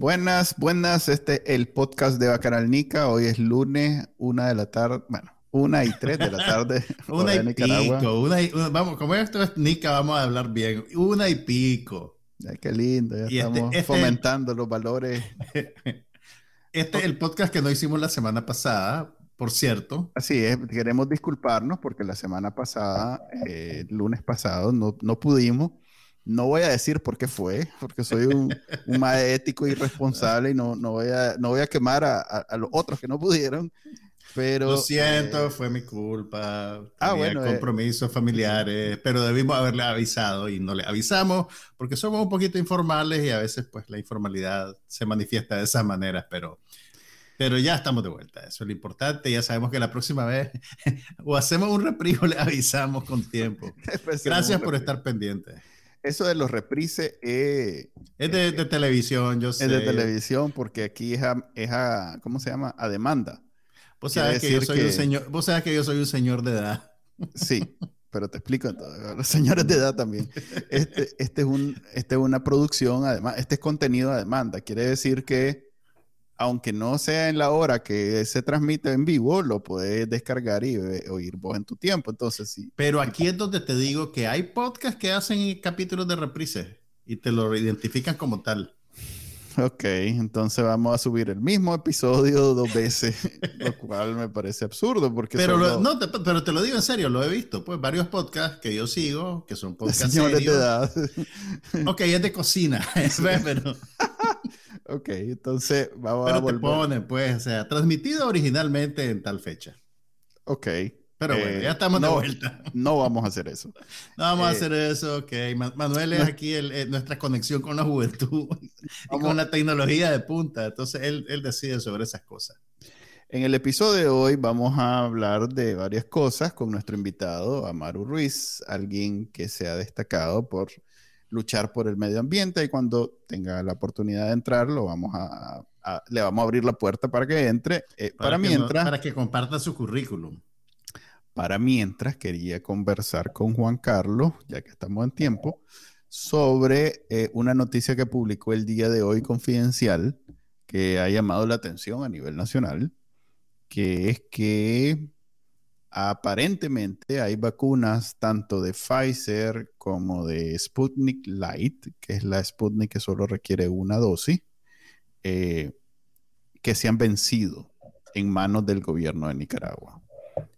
Buenas, buenas. Este el podcast de Bacanal Nica. Hoy es lunes, una de la tarde. Bueno, una y tres de la tarde. una y pico. Una y, vamos, como esto es Nica, vamos a hablar bien. Una y pico. Ay, qué lindo. Ya este, estamos este fomentando los valores. Este es el podcast que no hicimos la semana pasada, por cierto. Así es, queremos disculparnos porque la semana pasada, eh, el lunes pasado, no, no pudimos. No voy a decir por qué fue, porque soy un, un más ético y responsable y no, no, voy, a, no voy a quemar a, a, los otros que no pudieron. Pero, Lo siento, eh, fue mi culpa. Ah, bueno. Eh, compromisos familiares, pero debimos haberle avisado y no le avisamos porque somos un poquito informales y a veces pues la informalidad se manifiesta de esas maneras, pero, pero ya estamos de vuelta. Eso es lo importante. Ya sabemos que la próxima vez o hacemos un reprise o le avisamos con tiempo. Gracias por estar pendientes. Eso de los reprises es de, eh, televisión, yo sé. Es de televisión porque aquí es a, es a ¿cómo se llama? A demanda. Vos sabes, que yo soy un señor, vos que yo soy un señor de edad. Sí, pero te explico entonces. Los señores de edad también. Este, este, es un, este es una producción, además, este es contenido a demanda. Quiere decir que aunque no sea en la hora que se transmite en vivo, lo puedes descargar y oír vos en tu tiempo. Entonces, sí. Pero aquí es donde te digo que hay podcasts que hacen capítulos de reprises y te lo identifican como tal. Ok, entonces vamos a subir el mismo episodio dos veces, lo cual me parece absurdo porque... Pero, no, te, pero te lo digo en serio, lo he visto, pues varios podcasts que yo sigo, que son podcasts de de edad. Ok, es de cocina, pero... Ok, entonces vamos Pero a volver. te pone, pues, o sea, transmitido originalmente en tal fecha. Ok. Pero bueno, ya eh, estamos de vuelta. No vamos a hacer eso. No vamos a eh, hacer eso, ok. Manuel es aquí el, eh, nuestra conexión con la juventud y con la tecnología de punta. Entonces él, él decide sobre esas cosas. En el episodio de hoy vamos a hablar de varias cosas con nuestro invitado, Amaru Ruiz, alguien que se ha destacado por luchar por el medio ambiente y cuando tenga la oportunidad de entrar, lo vamos a, le vamos a abrir la puerta para que entre. Eh, para, mientras. para que comparta su currículum. Para mientras, quería conversar con Juan Carlos, ya que estamos en tiempo, sobre eh, una noticia que publicó el día de hoy Confidencial, que ha llamado la atención a nivel nacional, que es que Aparentemente hay vacunas tanto de Pfizer como de Sputnik Light, que es la Sputnik que solo requiere una dosis, eh, que se han vencido en manos del gobierno de Nicaragua.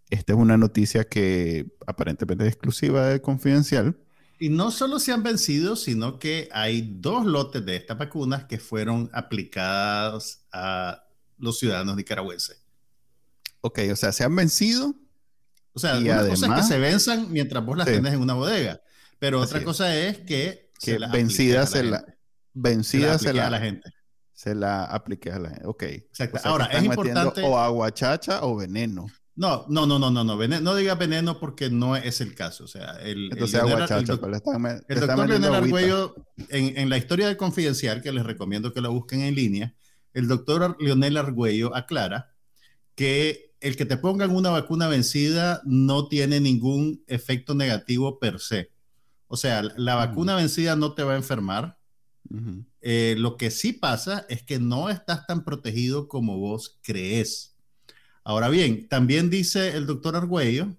Esta es una noticia que aparentemente es exclusiva de Confidencial. Y no solo se han vencido, sino que hay dos lotes de estas vacunas que fueron aplicadas a los ciudadanos nicaragüenses. Ok, o sea, se han vencido, o sea, una cosa es que se venzan mientras vos las tenés en una bodega, pero otra cosa es que, que se vencida se la, vencida se la, a la gente. Se la aplique a la gente. Ok. Exacto. Ahora, es importante. O aguachacha o veneno. No, no, no, no, no, no, veneno, no diga veneno porque no es el caso. O sea, el, Entonces, el, aguachacha, el, pues, el doctor Leonel Argüello, en, en, la historia de Confidencial, que les recomiendo que la busquen en línea, el doctor Leonel Argüello aclara que el que te pongan una vacuna vencida no tiene ningún efecto negativo per se. O sea, la vacuna vencida no te va a enfermar. Eh, lo que sí pasa es que no estás tan protegido como vos crees. Ahora bien, también dice el doctor Argüello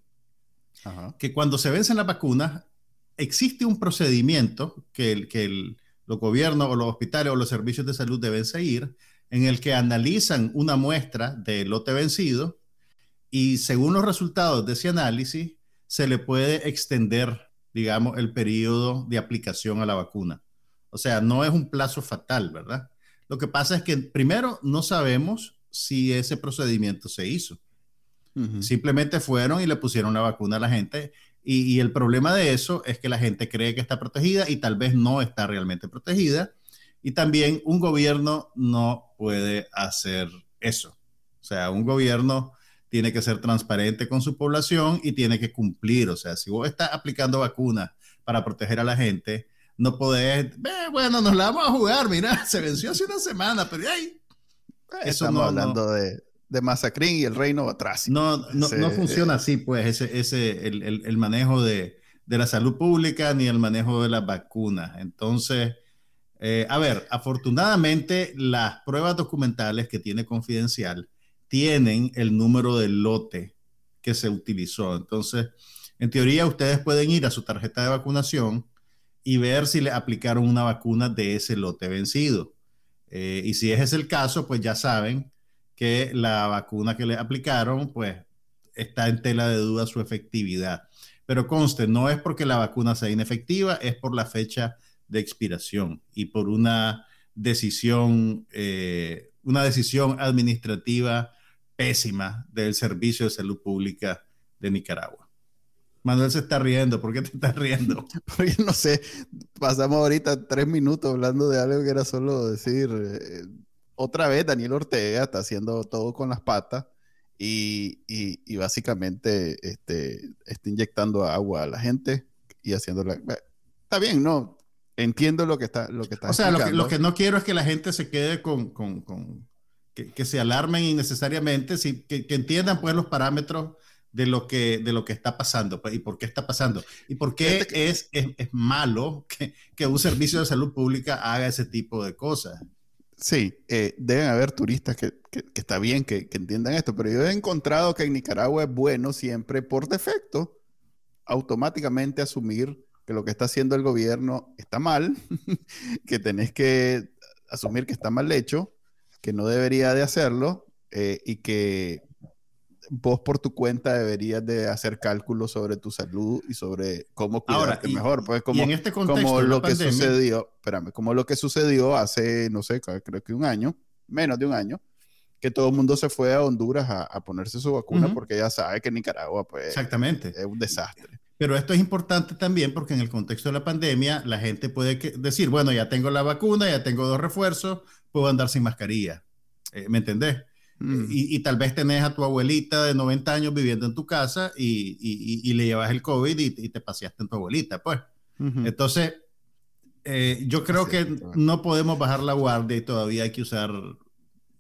que cuando se vencen las vacunas, existe un procedimiento que, el, que los gobiernos o los hospitales o los servicios de salud deben seguir, en el que analizan una muestra del lote vencido y según los resultados de ese análisis, se le puede extender, digamos, el periodo de aplicación a la vacuna. O sea, no es un plazo fatal, ¿verdad? Lo que pasa es que primero no sabemos si ese procedimiento se hizo. Simplemente fueron y le pusieron la vacuna a la gente y, y, el problema de eso es que la gente cree que está protegida y tal vez no está realmente protegida Y también un gobierno no puede hacer eso. O sea, un gobierno tiene que ser transparente con su población y tiene que cumplir. O sea, si vos estás aplicando vacunas para proteger a la gente, no podés, bueno, nos la vamos a jugar, mira, se venció hace una semana, pero ahí. Eso Estamos hablando de, de Masacrín y el reino atrás. No, no, no funciona así, pues, ese, ese, el, el, el manejo de, de, la salud pública ni el manejo de las vacunas. Entonces, eh, a ver, afortunadamente las pruebas documentales que tiene Confidencial tienen el número del lote que se utilizó. Entonces, en teoría, ustedes pueden ir a su tarjeta de vacunación y ver si le aplicaron una vacuna de ese lote vencido. Eh, y si ese es el caso, pues ya saben que la vacuna que le aplicaron, pues está en tela de duda su efectividad. Pero conste, no es porque la vacuna sea inefectiva, es por la fecha de expiración y por una decisión, eh, una decisión administrativa pésima del Servicio de Salud Pública de Nicaragua. Manuel se está riendo. ¿Por qué te estás riendo? Porque no sé, pasamos ahorita tres minutos hablando de algo que era solo decir, eh, otra vez Daniel Ortega está haciendo todo con las patas y, y, básicamente este, está inyectando agua a la gente y haciéndola. Está bien, ¿no? Entiendo lo que está, lo que está O sea, lo que, no quiero es que la gente se quede con, con, con que, que, se alarmen innecesariamente, que, que entiendan pues los parámetros de lo que, de lo que está pasando pues, y por qué está pasando y por qué es, es, es, malo que, que, un servicio de salud pública haga ese tipo de cosas. Sí, eh, deben haber turistas que, que, está bien que, entiendan esto, pero yo he encontrado que en Nicaragua es bueno siempre por defecto automáticamente asumir que lo que está haciendo el gobierno está mal, que tenés que asumir que está mal hecho, que no debería de hacerlo eh, y que vos por tu cuenta deberías de hacer cálculos sobre tu salud y sobre cómo cuidarte mejor. Pues como, este como lo que sucedió, espérame, como lo que sucedió hace, no sé, creo que un año, menos de un año, que todo el mundo se fue a Honduras a, ponerse su vacuna porque ya sabe que Nicaragua pues, Exactamente. es un desastre. Pero esto es importante también porque en el contexto de la pandemia la gente puede decir, bueno, ya tengo la vacuna, ya tengo dos refuerzos, puedo andar sin mascarilla. Eh, ¿Me entendés? Mm. Y, tal vez tenés a tu abuelita de 90 años viviendo en tu casa y, le llevas el COVID y, te paseaste en tu abuelita, pues. Entonces, eh, yo creo que no podemos bajar la guardia y todavía hay que usar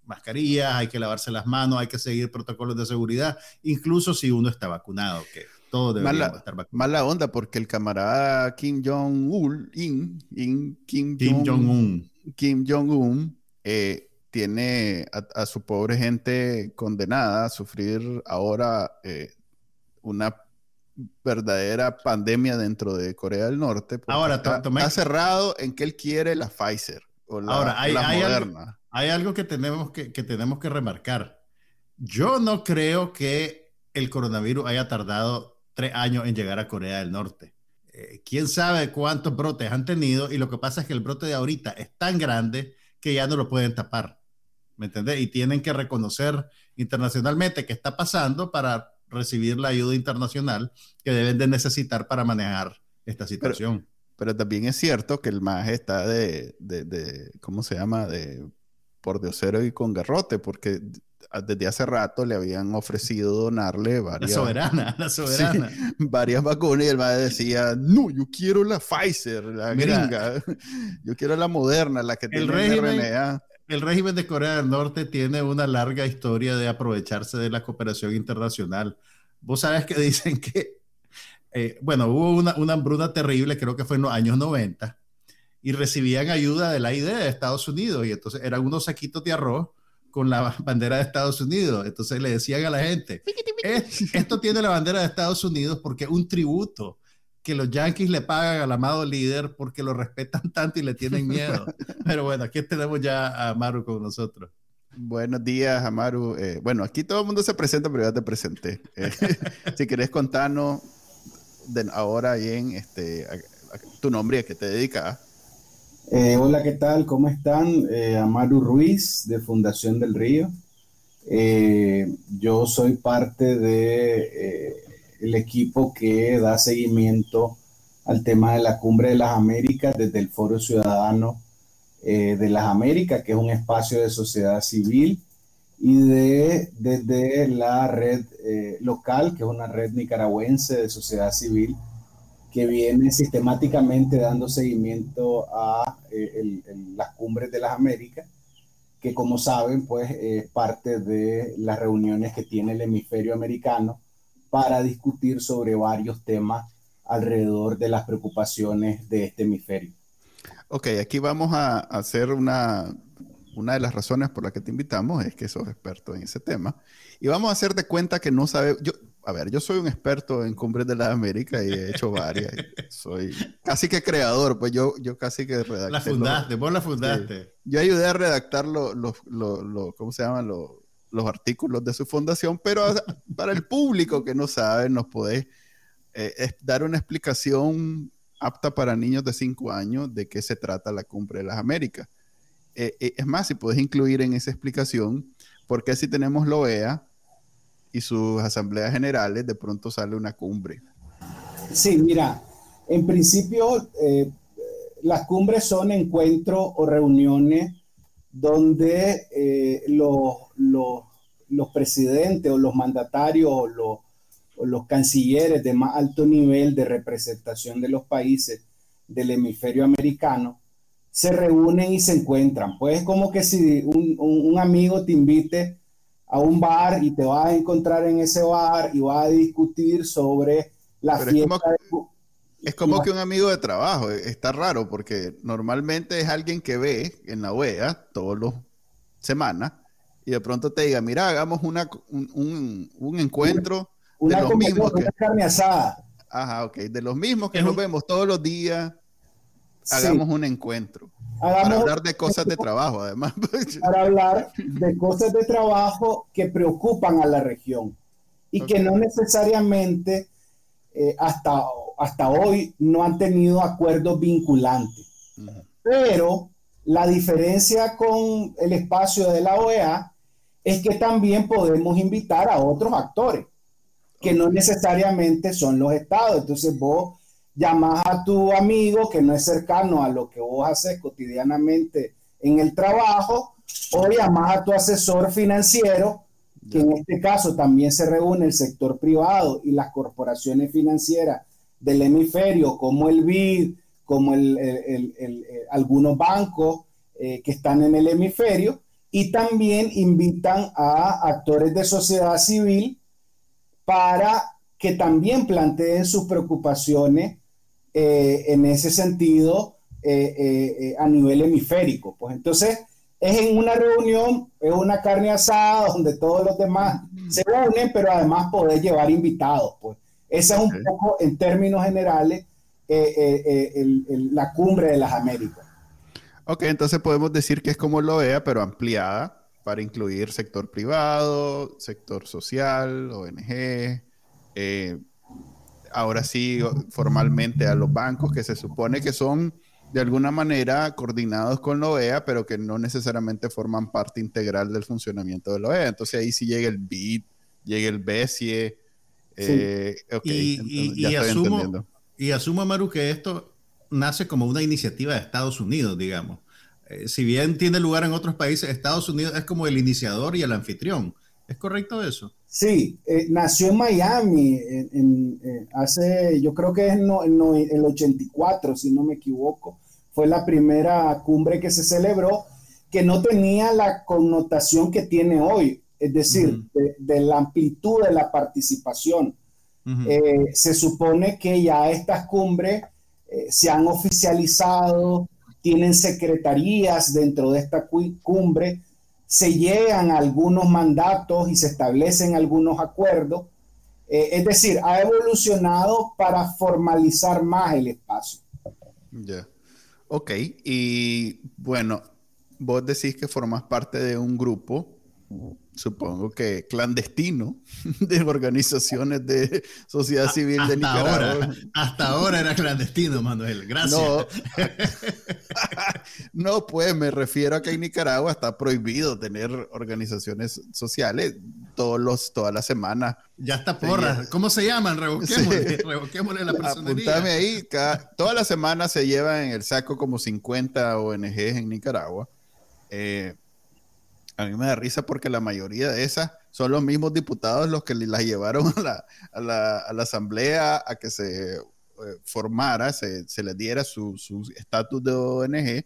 mascarillas, hay que lavarse las manos, hay que seguir protocolos de seguridad, incluso si uno está vacunado, que todos deberíamos estar vacunados. Mala onda, porque el camarada Kim Jong-un, Kim, Jong-un, Kim Jong-un, eh, tiene a, su pobre gente condenada a sufrir ahora eh, una verdadera pandemia dentro de Corea del Norte. Ahora, está, cerrado en que él quiere la Pfizer o la, ahora, hay, Moderna. hay algo, que tenemos que, tenemos que remarcar. Yo no creo que el coronavirus haya tardado tres años en llegar a Corea del Norte. Eh, quién sabe cuántos brotes han tenido y lo que pasa es que el brote de ahorita es tan grande que ya no lo pueden tapar. ¿me entiendes? Y tienen que reconocer internacionalmente qué está pasando para recibir la ayuda internacional que deben de necesitar para manejar esta situación. Pero, también es cierto que el MAG está de, de, de, ¿cómo se llama? De por diosero y con garrote, porque desde hace rato le habían ofrecido donarle varias... La soberana, la soberana. varias vacunas y el MAG decía, no, yo quiero la Pfizer, la gringa, yo quiero la moderna, la que tiene el régimen, RNA el régimen de Corea del Norte tiene una larga historia de aprovecharse de la cooperación internacional. Vos sabes que dicen que, eh, bueno, hubo una, una, hambruna terrible, creo que fue en los años 90, y recibían ayuda de la idea de Estados Unidos, y entonces eran unos saquitos de arroz con la bandera de Estados Unidos. Entonces le decían a la gente, esto tiene la bandera de Estados Unidos porque es un tributo que los Yankees le pagan al amado líder porque lo respetan tanto y le tienen miedo. Pero bueno, aquí tenemos ya a Amaru con nosotros. Buenos días, Amaru. Eh, bueno, aquí todo el mundo se presenta, pero ya te presenté. Eh, si querés contarnos de ahora bien este, tu nombre y a qué te dedicas. Eh, hola, ¿qué tal? ¿Cómo están? Amaru Ruiz, de Fundación del Río. yo soy parte de el equipo que da seguimiento al tema de la Cumbre de las Américas desde el Foro Ciudadano eh, de las Américas, que es un espacio de sociedad civil, y de, desde la red eh, local, que es una red nicaragüense de sociedad civil, que viene sistemáticamente dando seguimiento a eh, las cumbres de las Américas, que como saben, pues es parte de las reuniones que tiene el hemisferio americano para discutir sobre varios temas alrededor de las preocupaciones de este hemisferio. Ok, aquí vamos a hacer una, una de las razones por las que te invitamos es que sos experto en ese tema. Y vamos a hacer de cuenta que no sabes, yo, a ver, yo soy un experto en cumbres de la América y he hecho varias. soy casi que creador, pues yo, yo casi que redacté. La fundaste, vos la fundaste. yo ayudé a redactar los, los, ¿cómo se llaman? Los, los artículos de su fundación, pero para el público que no sabe, nos podés eh, dar una explicación apta para niños de 5 años de qué se trata la Cumbre de las Américas. Eh, eh, es más, si puedes incluir en esa explicación, por qué si tenemos la OEA y sus asambleas generales, de pronto sale una cumbre. Sí, mira, en principio eh, las cumbres son encuentros o reuniones donde los, los, presidentes o los mandatarios o los los cancilleres de más alto nivel de representación de los países del hemisferio americano se reúnen y se encuentran. Pues es como que si un, amigo te invite a un bar y te vas a encontrar en ese bar y vas a discutir sobre la fiesta. Es como, que un amigo de trabajo, e, está raro porque normalmente es alguien que ve en la OEA todos los semanas y de pronto te diga, mira, hagamos una, un, un encuentro una, de los mismos carne asada. Ajá, ok. De los mismos que nos vemos todos los días, hagamos un encuentro. Para hablar de cosas de trabajo, además. para hablar de cosas de trabajo que preocupan a la región y que no necesariamente eh, hasta, hasta hoy no han tenido acuerdos vinculantes. Pero la diferencia con el espacio de la OEA es que también podemos invitar a otros actores que no necesariamente son los estados. Entonces vos llamás a tu amigo que no es cercano a lo que vos haces cotidianamente en el trabajo, o llamás a tu asesor financiero, que en este caso también se reúne el sector privado y las corporaciones financieras del hemisferio, como el BID, como el, algunos bancos eh, que están en el hemisferio, y también invitan a actores de sociedad civil para que también planteen sus preocupaciones eh, en ese sentido eh, eh, a nivel hemisférico. Pues entonces es en una reunión, es una carne asada donde todos los demás se unen, pero además poder llevar invitados. Pues esa es un poco, en términos generales, la cumbre de las Américas. Ok, entonces podemos decir que es como lo vea, pero ampliada para incluir sector privado, sector social, ONG, eh, ahora sí formalmente a los bancos que se supone que son de alguna manera coordinados con la OEA, pero que no necesariamente forman parte integral del funcionamiento de la OEA. Entonces ahí sí llega el BID, llega el BESIE. Eh, y, asumo, y asumo, Maru, que esto nace como una iniciativa de Estados Unidos, digamos. Eh, si bien tiene lugar en otros países, Estados Unidos es como el iniciador y el anfitrión. ¿Es correcto eso? Sí, eh, nació en Miami en, eh, hace, yo creo que es en, el 84, si no me equivoco. Fue la primera cumbre que se celebró que no tenía la connotación que tiene hoy, es decir, de, la amplitud de la participación. se supone que ya estas cumbres se han oficializado, tienen secretarías dentro de esta cumbre, se llegan algunos mandatos y se establecen algunos acuerdos. Eh, es decir, ha evolucionado para formalizar más el espacio. Ya. Ok, y bueno, vos decís que formas parte de un grupo supongo que clandestino de organizaciones de sociedad civil de Nicaragua. hasta ahora era clandestino, Manuel. Gracias. No, no, pues me refiero a que en Nicaragua está prohibido tener organizaciones sociales. todos los, todas las semanas. Ya está porra. ¿Cómo se llaman? Revoquémosle, la personería. Apuntame ahí. todas las semanas se llevan en el saco como 50 ONGs en Nicaragua. Eh, a mí me da risa porque la mayoría de esas son los mismos diputados los que las llevaron a la, a la, a la asamblea a que se eh, formara, se, se, les diera su estatus de ONG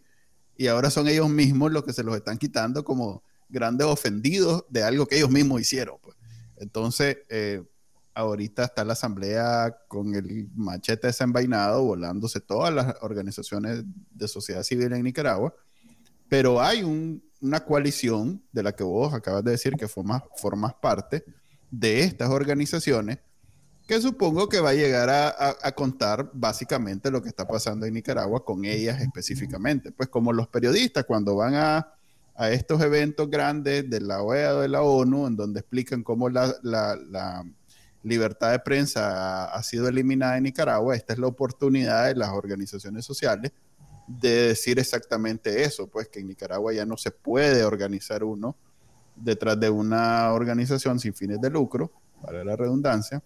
y ahora son ellos mismos los que se los están quitando como grandes ofendidos de algo que ellos mismos hicieron. Pues. Entonces, eh, ahorita está la asamblea con el machete desenvainado, volándose todas las organizaciones de sociedad civil en Nicaragua, pero hay una coalición de la que vos acabas de decir que formas, parte de estas organizaciones que supongo que va a llegar a, contar básicamente lo que está pasando en Nicaragua con ellas específicamente. Pues como los periodistas cuando van a, estos eventos grandes de la OEA o de la ONU, en donde explican cómo la, libertad de prensa ha, sido eliminada en Nicaragua, esta es la oportunidad de las organizaciones sociales de decir exactamente eso, pues que en Nicaragua ya no se puede organizar uno detrás de una organización sin fines de lucro, para la redundancia,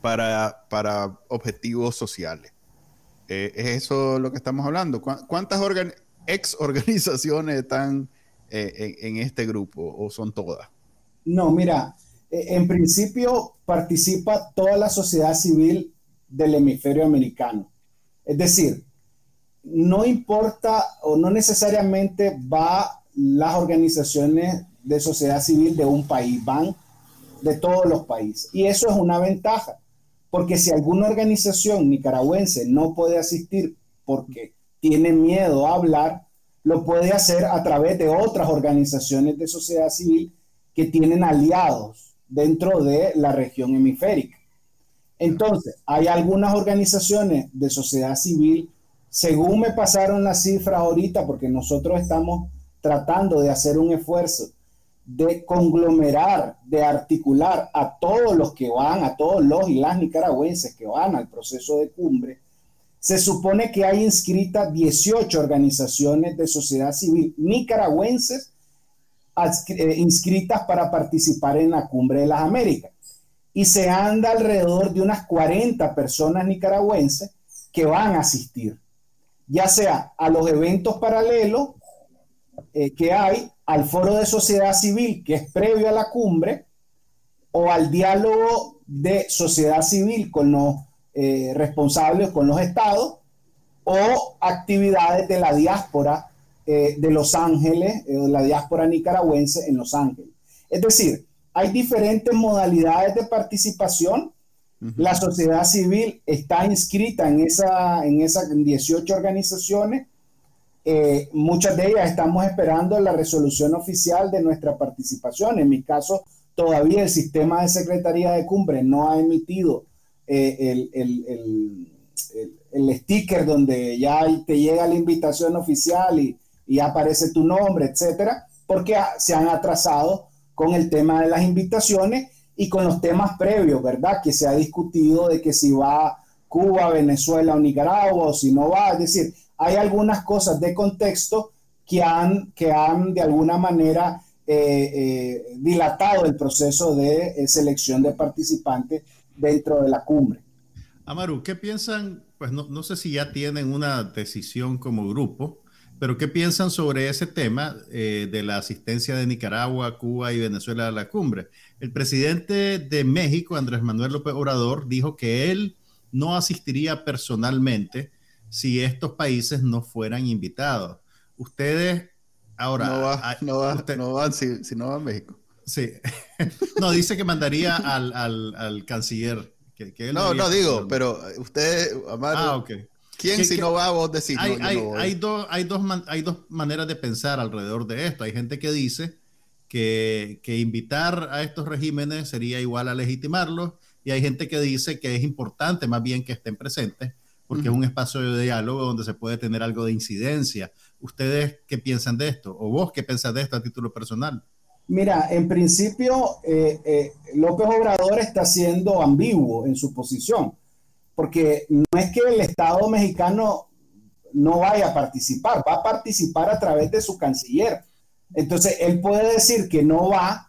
para, para objetivos sociales. Eh, ¿Es eso lo que estamos hablando? ¿Cuántas ex organizaciones están eh, en, este grupo o son todas? No, mira, eh, en principio participa toda la sociedad civil del hemisferio americano. Es decir, no importa o no necesariamente va las organizaciones de sociedad civil de un país, van de todos los países. Y eso es una ventaja, porque si alguna organización nicaragüense no puede asistir porque tiene miedo a hablar, lo puede hacer a través de otras organizaciones de sociedad civil que tienen aliados dentro de la región hemisférica. Entonces, hay algunas organizaciones de sociedad civil, según me pasaron las cifras ahorita, porque nosotros estamos tratando de hacer un esfuerzo de conglomerar, de articular a todos los que van, a todos los y las nicaragüenses que van al proceso de cumbre, se supone que hay inscritas 18 organizaciones de sociedad civil nicaragüenses eh, inscritas para participar en la cumbre de las Américas. Y se anda alrededor de unas 40 personas nicaragüenses que van a asistir, ya sea a los eventos paralelos eh, que hay al foro de sociedad civil, que es previo a la cumbre, o al diálogo de sociedad civil con los eh, responsables, con los estados, o actividades de la diáspora eh, de Los Ángeles, la diáspora nicaragüense en Los Ángeles. Es decir, hay diferentes modalidades de participación. La sociedad civil está inscrita en, esa, en esas 18 organizaciones eh, muchas de ellas estamos esperando la resolución oficial de nuestra participación. En mi caso, todavía el sistema de Secretaría de Cumbre no ha emitido eh, el, el, sticker donde ya te llega la invitación oficial y, y aparece tu nombre, etcétera, porque se han atrasado con el tema de las invitaciones y con los temas previos, ¿verdad? Que se ha discutido de que si va Cuba, Venezuela o Nicaragua o si no va, es decir, hay algunas cosas de contexto que han, que han de alguna manera eh, eh, dilatado el proceso de eh, selección de participantes dentro de la cumbre. Amaru, ¿qué piensan? Pues no, no, sé si ya tienen una decisión como grupo, pero ¿qué piensan sobre ese tema de la asistencia de Nicaragua, Cuba y Venezuela a la cumbre? El presidente de México, Andrés Manuel López Obrador, dijo que él no asistiría personalmente si estos países no fueran invitados. Ustedes, ahora... No, va, no, va, no van si, si, no va a México. Sí. no, dice que mandaría al, al, al canciller. Que, que no, no digo, pero usted, Amaro, ah, okay. ¿Quién si no va vos decís? Hay, no, hay, hay, dos, hay, dos hay dos maneras de pensar alrededor de esto. Hay gente que dice que, que invitar a estos regímenes sería igual a legitimarlos y hay gente que dice que es importante más bien que estén presentes porque es un espacio de diálogo donde se puede tener algo de incidencia. ¿Ustedes qué piensan de esto? ¿O vos qué pensás de esto a título personal? Mira, en principio, eh, eh, López Obrador está siendo ambiguo en su posición, porque no es que el Estado mexicano no vaya a participar, va a participar a través de su canciller. Entonces, él puede decir que no va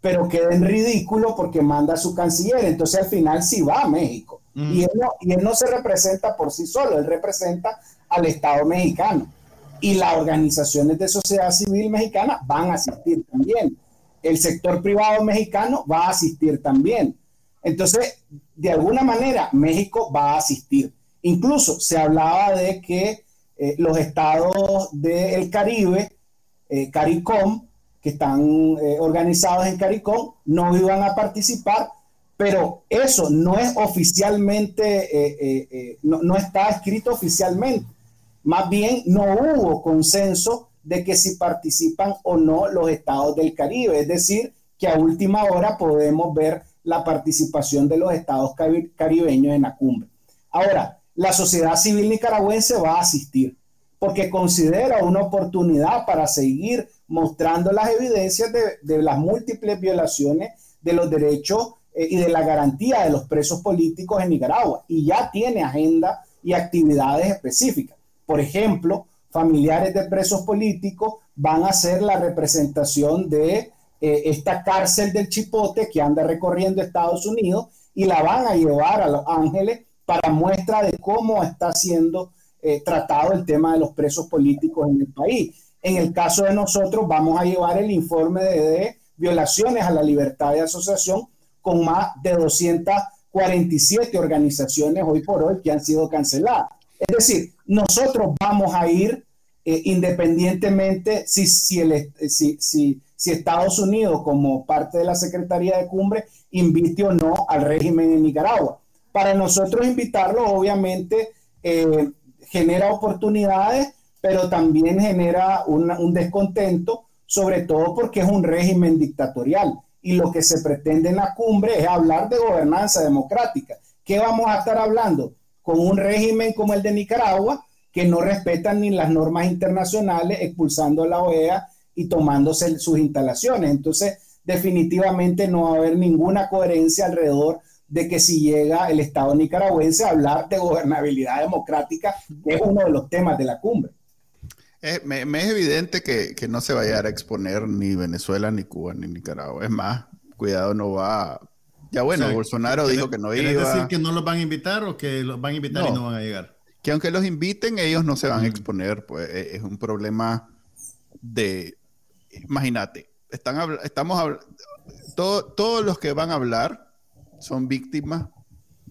pero queda en ridículo porque manda a su canciller. Entonces al final sí va a México. Y, él no, y él no se representa por sí solo, él representa al Estado mexicano. Y las organizaciones de sociedad civil mexicana van a asistir también. El sector privado mexicano va a asistir también. Entonces, de alguna manera, México va a asistir. Incluso se hablaba de que eh, los estados del Caribe, eh, CARICOM, que están eh, organizados en CARICOM, no iban a participar, pero eso no es oficialmente, no, no está escrito oficialmente. Más bien, no hubo consenso de que si participan o no los estados del Caribe. Es decir, que a última hora podemos ver la participación de los estados caribeños en la cumbre. Ahora, la sociedad civil nicaragüense va a asistir porque considera una oportunidad para seguir mostrando las evidencias de, las múltiples violaciones de los derechos eh, y de la garantía de los presos políticos en Nicaragua. Y ya tiene agenda y actividades específicas. Por ejemplo, familiares de presos políticos van a hacer la representación de eh, esta cárcel del Chipote que anda recorriendo Estados Unidos y la van a llevar a Los Ángeles para muestra de cómo está siendo eh, tratado el tema de los presos políticos en el país. En el caso de nosotros vamos a llevar el informe de, violaciones a la libertad de asociación con más de 247 organizaciones hoy por hoy que han sido canceladas. Es decir, nosotros vamos a ir eh, independientemente si, el, si, si, si Estados Unidos, como parte de la Secretaría de Cumbre, invite o no al régimen en Nicaragua. Para nosotros invitarlo, obviamente, eh, genera oportunidades, pero también genera un descontento, sobre todo porque es un régimen dictatorial. Y lo que se pretende en la cumbre es hablar de gobernanza democrática. ¿Qué vamos a estar hablando? Con un régimen como el de Nicaragua, que no respetan ni las normas internacionales, expulsando a la OEA y tomándose sus instalaciones. Entonces, definitivamente no va a haber ninguna coherencia alrededor de que si llega el Estado nicaragüense a hablar de gobernabilidad democrática, que es uno de los temas de la cumbre. Eh, me, es evidente que, no se va a llegar a exponer ni Venezuela, ni Cuba, ni Nicaragua. Es más, cuidado, no va. Ya bueno, Bolsonaro dijo que no iba. ¿Quiere decir que no los van a invitar o que los van a invitar y no van a llegar? Que aunque los inviten, ellos no se van a mm. exponer. Pues e, es un problema de, imagínate, están estamos todos los que van a hablar son víctimas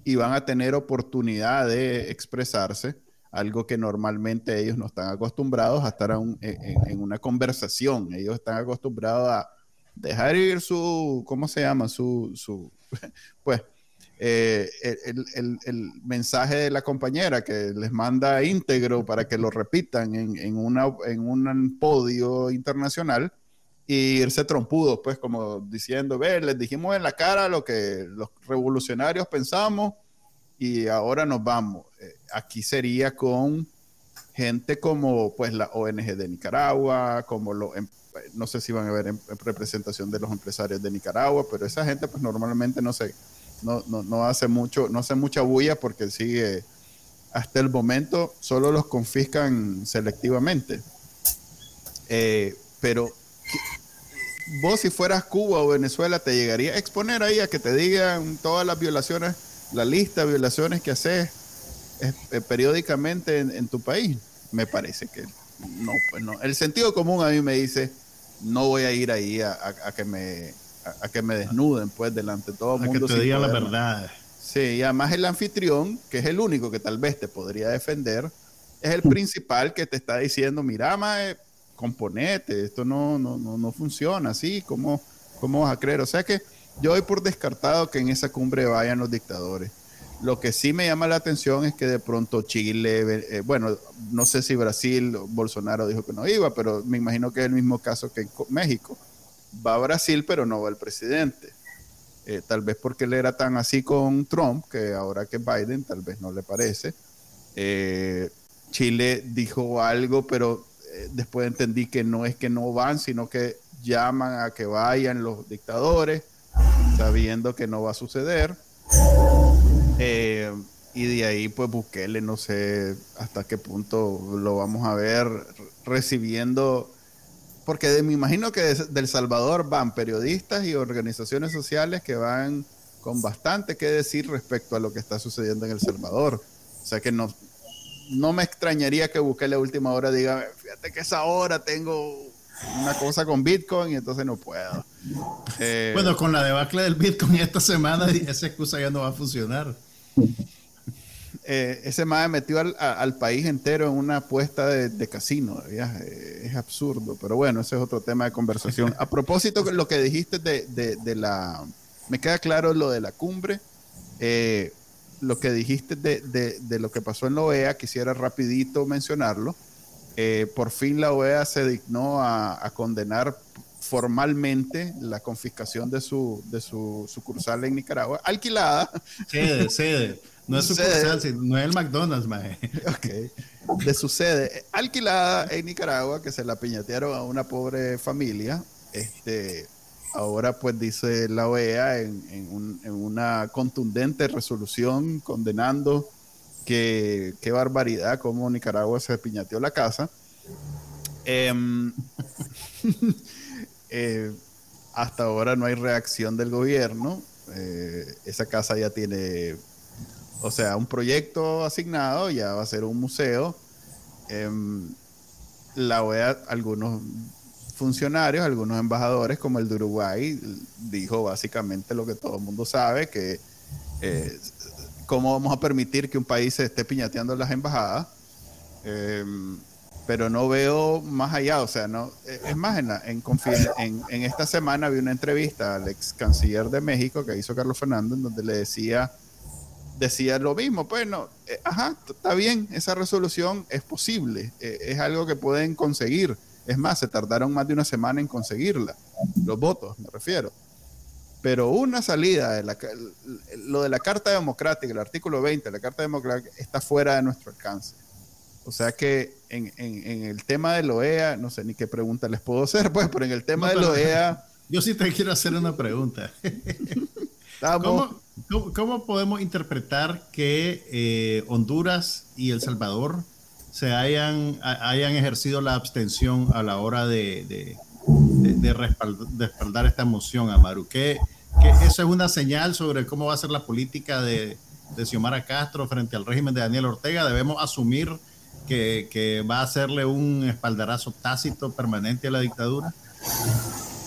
y van a tener oportunidad de expresarse, algo que normalmente ellos no están acostumbrados a estar en, una conversación. Ellos están acostumbrados a dejar ir su, ¿cómo se llama? Su, su pues, eh, el, el, mensaje de la compañera que les manda íntegro para que lo repitan en, en, una, en un podio internacional y irse trompudos, pues como diciendo, ve, les dijimos en la cara lo que los revolucionarios pensamos y ahora nos vamos. Eh, aquí sería con gente como pues la ONG de Nicaragua, como em, no sé si van a ver en, representación de los empresarios de Nicaragua, pero esa gente pues normalmente no se, no, no, hace mucho, no hace mucha bulla porque sigue, hasta el momento solo los confiscan selectivamente. Eh, pero vos si fueras Cuba o Venezuela, ¿te llegaría a exponer ahí a que te digan todas las violaciones, la lista de violaciones que haces eh, periódicamente en, tu país? Me parece que no, pues no. El sentido común a mí me dice, no voy a ir ahí a, que me a, que me desnuden pues delante de todo el mundo. que te digan la verdad. Sí, y además el anfitrión, que es el único que tal vez te podría defender, es el principal que te está diciendo, mira, mae, componete, esto no, no, no, no funciona así, ¿cómo, ¿cómo vas a creer? O sea que yo doy por descartado que en esa cumbre vayan los dictadores. Lo que sí me llama la atención es que de pronto Chile, eh, bueno, no sé si Brasil, Bolsonaro dijo que no iba, pero me imagino que es el mismo caso que en México. Va a Brasil, pero no va el presidente. Eh, tal vez porque él era tan así con Trump, que ahora que Biden tal vez no le parece. Eh, Chile dijo algo, pero eh, después entendí que no es que no van, sino que llaman a que vayan los dictadores, sabiendo que no va a suceder. Y de ahí, pues Bukele, no sé hasta qué punto lo vamos a ver recibiendo, porque me imagino que de, El Salvador van periodistas y organizaciones sociales que van con bastante que decir respecto a lo que está sucediendo en El Salvador. O sea que no, no me extrañaría que busque la última hora diga, fíjate que esa hora tengo una cosa con Bitcoin y entonces no puedo. Eh, bueno, con la debacle del Bitcoin esta semana, esa excusa ya no va a funcionar. Eh, ese MAE metió al, país entero en una apuesta de, casino. Eh, es absurdo, pero bueno, ese es otro tema de conversación. A propósito, lo que dijiste de, la... Me queda claro lo de la cumbre. Eh, lo que dijiste de, lo que pasó en la OEA, quisiera rapidito mencionarlo. por fin la OEA se dignó a, condenar formalmente la confiscación de su, de su sucursal en Nicaragua, alquilada. Sede, sede. No es sucursal, no es el McDonald's, mae. Ok. De su sede alquilada en Nicaragua, que se la piñatearon a una pobre familia. Este, ahora, pues dice la OEA en, una contundente resolución condenando que qué barbaridad cómo Nicaragua se piñateó la casa. Em, eh, hasta ahora no hay reacción del gobierno. Eh, esa casa ya tiene o sea, un proyecto asignado ya va a ser un museo. Em, la OEA, algunos funcionarios, algunos embajadores, como el de Uruguay, dijo básicamente lo que todo el mundo sabe, que eh, cómo vamos a permitir que un país se esté piñateando las embajadas. Em, pero no veo más allá, o sea, no, es más, en, en, en, esta semana vi una entrevista al ex canciller de México que hizo Carlos Fernando, en donde le decía decía lo mismo, pues no, eh, ajá, está bien, esa resolución es posible, eh, es algo que pueden conseguir. Es más, se tardaron más de una semana en conseguirla, los votos, me refiero. Pero una salida, de la, lo de la Carta Democrática, el artículo 20 de la Carta Democrática, está fuera de nuestro alcance. O sea que en, en, el tema de la OEA, no sé ni qué pregunta les puedo hacer, pues, pero en el tema de la OEA... Yo sí te quiero hacer una pregunta. ¿Cómo, ¿Cómo, podemos interpretar que eh, Honduras y El Salvador se hayan, hayan ejercido la abstención a la hora de, de, respaldar, esta moción, Amaru? ¿Que, que eso es una señal sobre cómo va a ser la política de, de Xiomara Castro frente al régimen de Daniel Ortega? ¿Debemos asumir que, que va a hacerle un espaldarazo tácito permanente a la dictadura?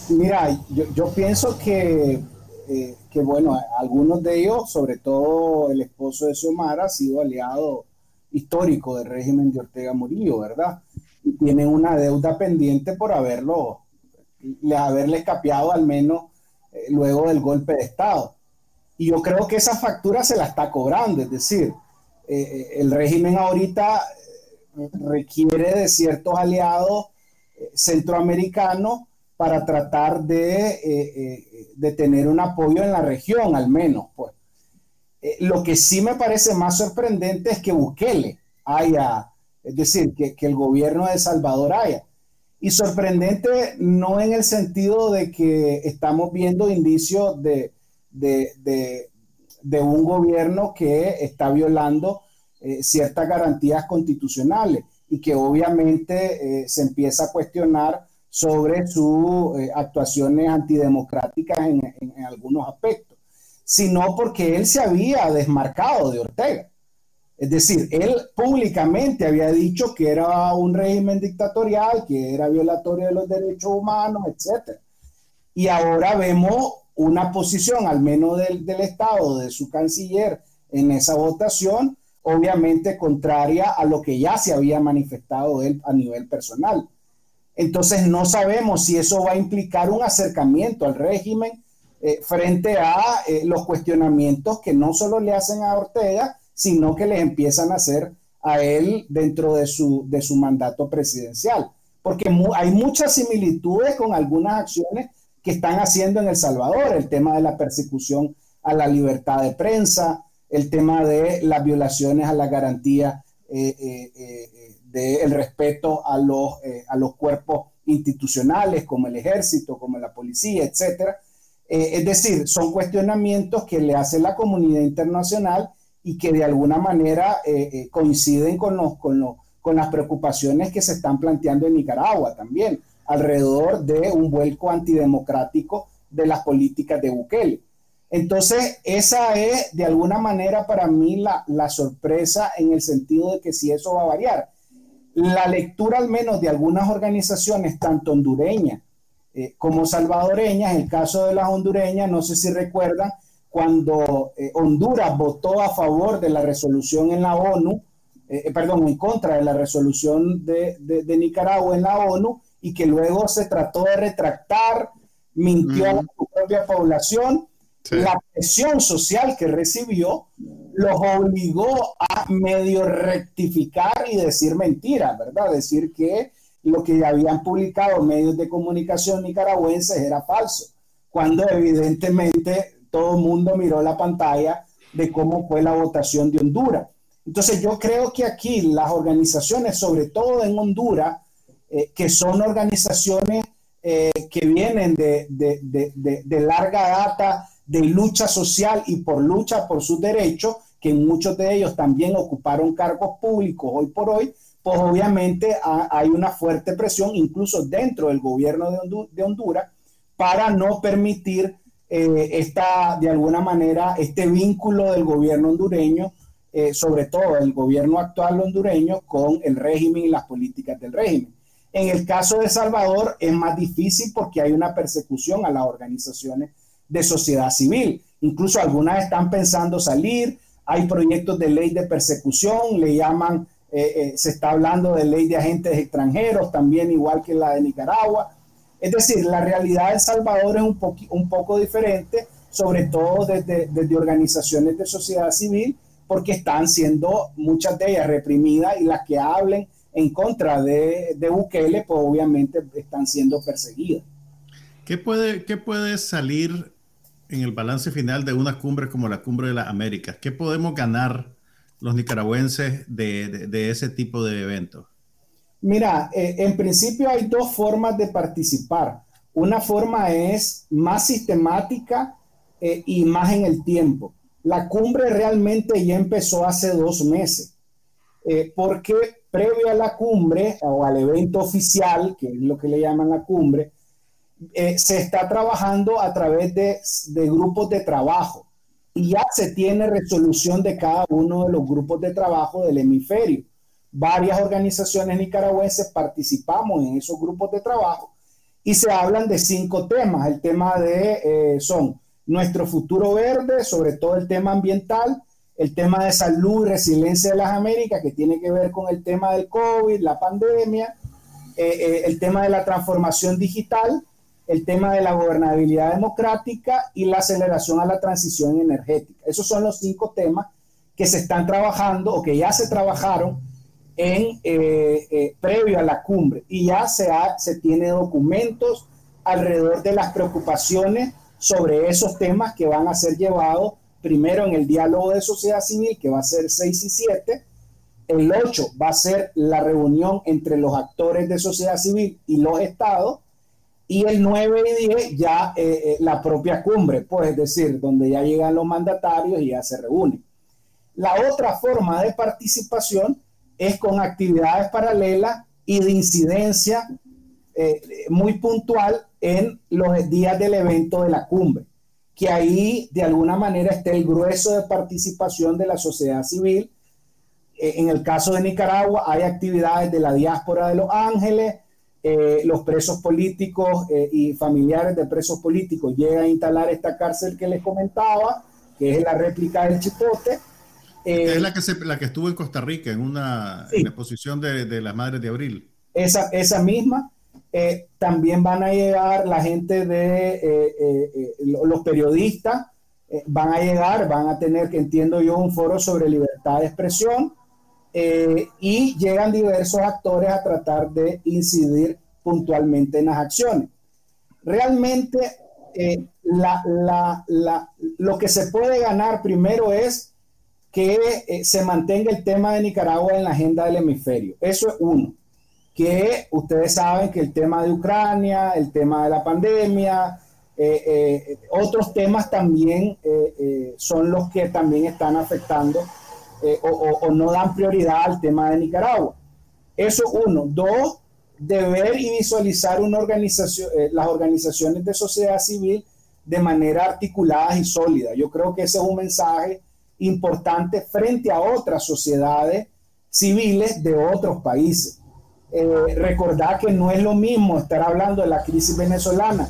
Mira, yo, yo pienso que eh, que bueno, algunos de ellos, sobre todo el esposo de Xiomara, ha sido aliado histórico del régimen de Ortega Murillo, ¿verdad? Y tienen una deuda pendiente por haberlo, haberle escapeado al menos eh, luego del golpe de Estado. Y yo creo que esa factura se la está cobrando, es decir, eh, el régimen ahorita requiere de ciertos aliados centroamericanos para tratar de, eh, eh, de, tener un apoyo en la región, al menos. Pues. Eh, lo que sí me parece más sorprendente es que Bukele haya, es decir, que, que el gobierno de Salvador haya. Y sorprendente no en el sentido de que estamos viendo indicios de, de, de un gobierno que está violando ciertas garantías constitucionales y que obviamente se empieza a cuestionar sobre sus eh, actuaciones antidemocráticas en, algunos aspectos, sino porque él se había desmarcado de Ortega. Es decir, él públicamente había dicho que era un régimen dictatorial, que era violatorio de los derechos humanos, etc. Y ahora vemos una posición, al menos del, del Estado, de su canciller en esa votación, obviamente contraria a lo que ya se había manifestado él a nivel personal. Entonces no sabemos si eso va a implicar un acercamiento al régimen eh, frente a eh, los cuestionamientos que no solo le hacen a Ortega, sino que le empiezan a hacer a él dentro de su, de su mandato presidencial. Porque hay muchas similitudes con algunas acciones que están haciendo en El Salvador, el tema de la persecución a la libertad de prensa, el tema de las violaciones a la garantía eh, del respeto a los, eh, a los cuerpos institucionales como el ejército, como la policía, etcétera. Eh, es decir, son cuestionamientos que le hace la comunidad internacional y que de alguna manera eh, coinciden con, los, con, con las preocupaciones que se están planteando en Nicaragua también, alrededor de un vuelco antidemocrático de las políticas de Bukele. Entonces, esa es de alguna manera para mí la, la, sorpresa en el sentido de que si eso va a variar. La lectura al menos de algunas organizaciones, tanto hondureñas eh, como salvadoreñas, el caso de las hondureñas, no sé si recuerdan, cuando eh, Honduras votó a favor de la resolución en la ONU, eh, perdón, en contra de la resolución de, de, Nicaragua en la ONU, y que luego se trató de retractar, mintió a la propia población, la presión social que recibió los obligó a medio rectificar y decir mentiras, ¿verdad? Decir que lo que habían publicado medios de comunicación nicaragüenses era falso, cuando evidentemente todo el mundo miró la pantalla de cómo fue la votación de Honduras. Entonces yo creo que aquí las organizaciones, sobre todo en Honduras, eh, que son organizaciones eh, que vienen de, de, larga data de lucha social y por lucha por sus derechos, que muchos de ellos también ocuparon cargos públicos hoy por hoy, pues obviamente hay una fuerte presión, incluso dentro del gobierno de, Honduras, para no permitir eh, esta, de alguna manera, este vínculo del gobierno hondureño, eh, sobre todo el gobierno actual hondureño, con el régimen y las políticas del régimen. En el caso de Salvador es más difícil porque hay una persecución a las organizaciones de sociedad civil. Incluso algunas están pensando salir, hay proyectos de ley de persecución, le llaman eh, eh, se está hablando de ley de agentes extranjeros, también igual que la de Nicaragua. Es decir, la realidad de El Salvador es un, un poco diferente, sobre todo desde, desde, organizaciones de sociedad civil, porque están siendo muchas de ellas reprimidas y las que hablen en contra de, de Bukele, pues obviamente están siendo perseguidas. ¿Qué puede, ¿Qué puede salir en el balance final de una cumbre como la Cumbre de las Américas? ¿Qué podemos ganar los nicaragüenses de, ese tipo de eventos? Mira, eh, en principio hay dos formas de participar. Una forma es más sistemática eh, y más en el tiempo. La cumbre realmente ya empezó hace dos meses, eh, porque previo a la cumbre o al evento oficial, que es lo que le llaman la cumbre, se está trabajando a través de, grupos de trabajo y ya se tiene resolución de cada uno de los grupos de trabajo del hemisferio. Varias organizaciones nicaragüenses participamos en esos grupos de trabajo y se hablan de cinco temas. El tema de, eh, son nuestro futuro verde, sobre todo el tema ambiental, el tema de salud y resiliencia de las Américas, que tiene que ver con el tema del COVID, la pandemia, eh, eh, el tema de la transformación digital, el tema de la gobernabilidad democrática y la aceleración a la transición energética. Esos son los cinco temas que se están trabajando o que ya se trabajaron en eh, eh, previo a la cumbre. Y ya se, ha, se tiene documentos alrededor de las preocupaciones sobre esos temas que van a ser llevados primero en el diálogo de sociedad civil que va a ser 6 y 7 el 8 va a ser la reunión entre los actores de sociedad civil y los estados y el 9 y 10 ya eh, eh, la propia cumbre, pues es decir, donde ya llegan los mandatarios y ya se reúnen. La otra forma de participación es con actividades paralelas y de incidencia eh, muy puntual en los días del evento de la cumbre, que ahí de alguna manera está el grueso de participación de la sociedad civil. en el caso de Nicaragua hay actividades de la diáspora de Los Ángeles, eh, los presos políticos eh, y familiares de presos políticos llegan a instalar esta cárcel que les comentaba, que es la réplica del Chipote. es la que, la que estuvo en Costa Rica en una exposición de, de las Madres de Abril. Esa, esa misma. Eh, también van a llegar la gente de los periodistas, van a llegar, van a tener, que entiendo yo, un foro sobre libertad de expresión eh, y llegan diversos actores a tratar de incidir puntualmente en las acciones. Realmente eh, lo que se puede ganar primero es que eh, se mantenga el tema de Nicaragua en la agenda del hemisferio. Eso es uno. Que ustedes saben que el tema de Ucrania, el tema de la pandemia, otros temas también son los que también están afectando eh, o, no dan prioridad al tema de Nicaragua. Eso uno. Dos, de ver y visualizar una organización, eh, las organizaciones de sociedad civil de manera articulada y sólida. Yo creo que ese es un mensaje importante frente a otras sociedades civiles de otros países. Eh, recordar que no es lo mismo estar hablando de la crisis venezolana,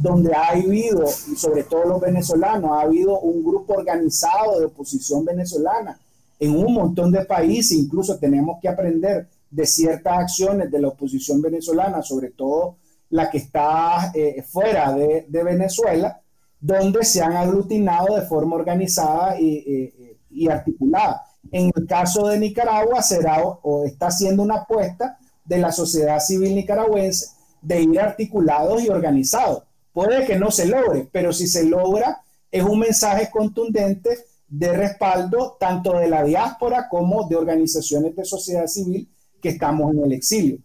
donde ha habido, y sobre todo los venezolanos, ha habido un grupo organizado de oposición venezolana en un montón de países, incluso tenemos que aprender de ciertas acciones de la oposición venezolana, sobre todo la que está eh, fuera de, Venezuela, donde se han aglutinado de forma organizada y, articulada. En el caso de Nicaragua será o está haciendo una apuesta de la sociedad civil nicaragüense de ir articulados y organizados. Puede que no se logre, pero si se logra, es un mensaje contundente de respaldo tanto de la diáspora como de organizaciones de sociedad civil que estamos en el exilio.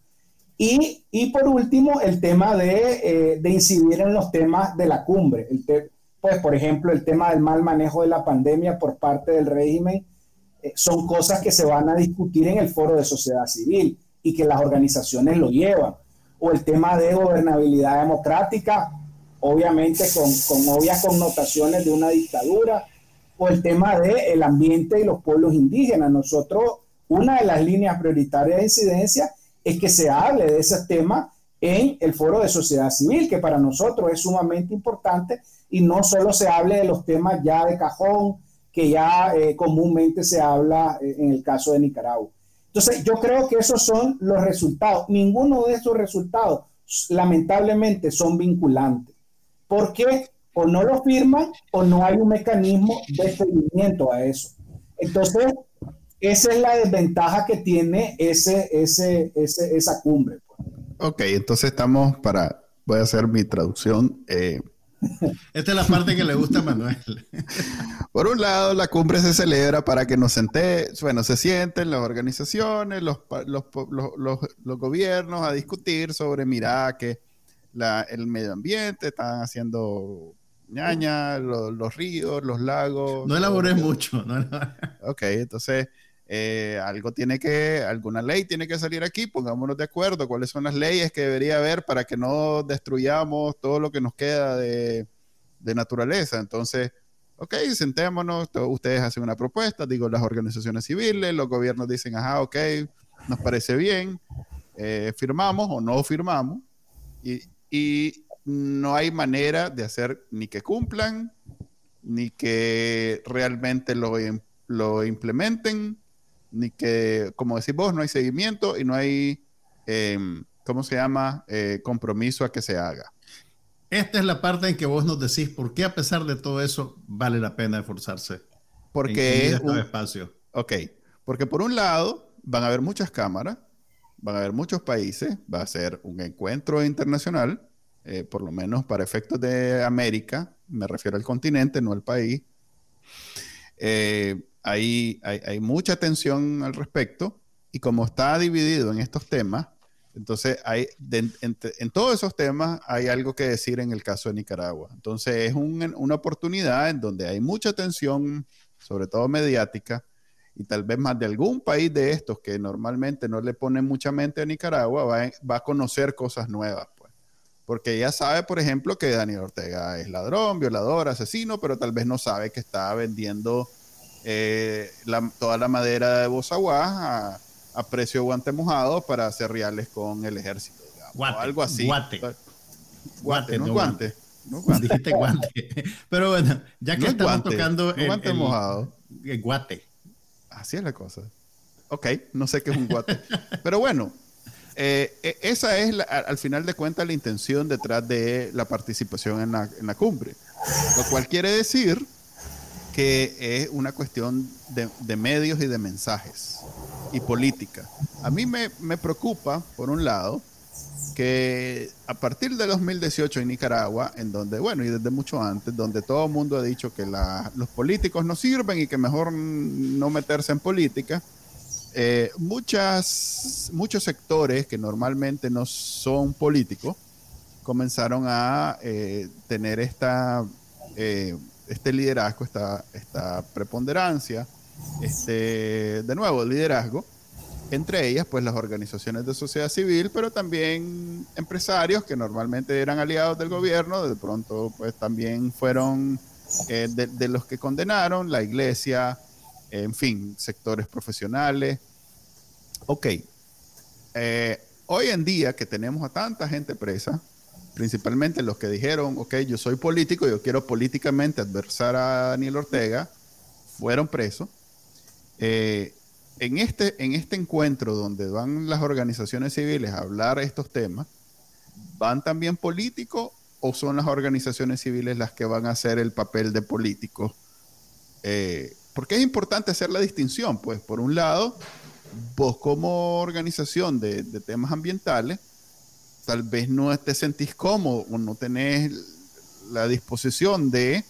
Y, y por último, el tema de, eh, de, incidir en los temas de la cumbre. El pues, por ejemplo, el tema del mal manejo de la pandemia por parte del régimen eh, son cosas que se van a discutir en el foro de sociedad civil y que las organizaciones lo llevan. O el tema de gobernabilidad democrática, obviamente con, con obvias connotaciones de una dictadura, o el tema del el ambiente y los pueblos indígenas. Nosotros, una de las líneas prioritarias de incidencia es que se hable de ese tema en el foro de sociedad civil, que para nosotros es sumamente importante y no solo se hable de los temas ya de cajón, que ya eh, comúnmente se habla eh, en el caso de Nicaragua. Entonces, yo creo que esos son los resultados. Ninguno de esos resultados, lamentablemente, son vinculantes. porque O no lo firman o no hay un mecanismo de seguimiento a eso. Entonces, esa es la desventaja que tiene ese, ese, esa cumbre. Ok, entonces estamos para, voy a hacer mi traducción. Eh, esta es la parte que le gusta a Manuel. Por un lado, la cumbre se celebra para que nos sente, bueno, se sienten las organizaciones, los, los, los, los gobiernos a discutir sobre, mira, que la, el medio ambiente, están haciendo ñaña, los, ríos, los lagos. No elabores mucho. No, ok, entonces eh, algo tiene que, alguna ley tiene que salir aquí, pongámonos de acuerdo cuáles son las leyes que debería haber para que no destruyamos todo lo que nos queda de, naturaleza. Entonces, ok, sentémonos, ustedes hacen una propuesta, digo, las organizaciones civiles, los gobiernos dicen, ajá, ok, nos parece bien, eh, firmamos o no firmamos, y, y no hay manera de hacer ni que cumplan, ni que realmente lo, lo implementen, ni que, como decís vos, no hay seguimiento y no hay, em, ¿cómo se llama?, eh, compromiso a que se haga. Esta es la parte en que vos nos decís por qué a pesar de todo eso vale la pena esforzarse. Porque es un espacio. Ok, porque por un lado van a haber muchas cámaras, van a haber muchos países, va a ser un encuentro internacional, eh, por lo menos para efectos de América, me refiero al continente, no al país. Eh, hay, hay, mucha tensión al respecto y como está dividido en estos temas, entonces hay, en, todos esos temas hay algo que decir en el caso de Nicaragua. Entonces es una oportunidad en donde hay mucha tensión, sobre todo mediática, y tal vez más de algún país de estos que normalmente no le ponen mucha mente a Nicaragua, va, va a conocer cosas nuevas. Porque ya sabe, por ejemplo, que Daniel Ortega es ladrón, violador, asesino, pero tal vez no sabe que está vendiendo eh, toda la madera de Bozaguá a, precio guante mojado para hacer reales con el ejército. algo así. Guate. Guate, no, guante. No guante. Dijiste guante. Pero bueno, ya que estamos tocando el, guante mojado. El guate. Así es la cosa. Ok, no sé qué es un guate. Pero bueno, eh, e, esa es al final de cuentas la intención detrás de la participación en la, en la cumbre. Lo cual quiere decir que es una cuestión de, medios y de mensajes y política. A mí me, preocupa, por un lado, que a partir de 2018 en Nicaragua, en donde, bueno, y desde mucho antes, donde todo el mundo ha dicho que los políticos no sirven y que mejor no meterse en política, eh, muchas, muchos sectores que normalmente no son políticos comenzaron a eh, tener esta... Eh, este liderazgo, esta, esta preponderancia, este, de nuevo, liderazgo, entre ellas pues las organizaciones de sociedad civil, pero también empresarios que normalmente eran aliados del gobierno, de pronto pues también fueron eh, de, los que condenaron, la iglesia, en fin, sectores profesionales. Ok, eh, hoy en día que tenemos a tanta gente presa, principalmente los que dijeron, ok, yo soy político, yo quiero políticamente adversar a Daniel Ortega, fueron presos. Eh, en, este, en este encuentro donde van las organizaciones civiles a hablar estos temas, ¿van también políticos o son las organizaciones civiles las que van a hacer el papel de políticos? Eh, porque es importante hacer la distinción, pues por un lado, vos como organización de, temas ambientales, tal vez no te sentís cómodo o no tenés la disposición de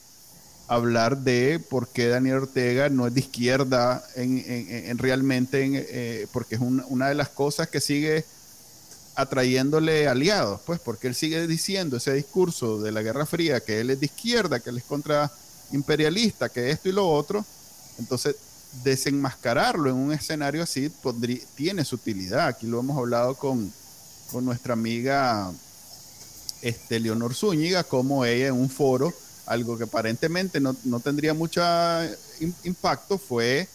hablar de por qué Daniel Ortega no es de izquierda en, realmente, eh, porque es una de las cosas que sigue atrayéndole aliados, pues porque él sigue diciendo ese discurso de la Guerra Fría, que él es de izquierda, que él es contra imperialista, que esto y lo otro. Entonces, desenmascararlo en un escenario así tiene su utilidad. Aquí lo hemos hablado con, con nuestra amiga este, Leonor Zúñiga, como ella en un foro algo que aparentemente no, tendría mucho impacto, fue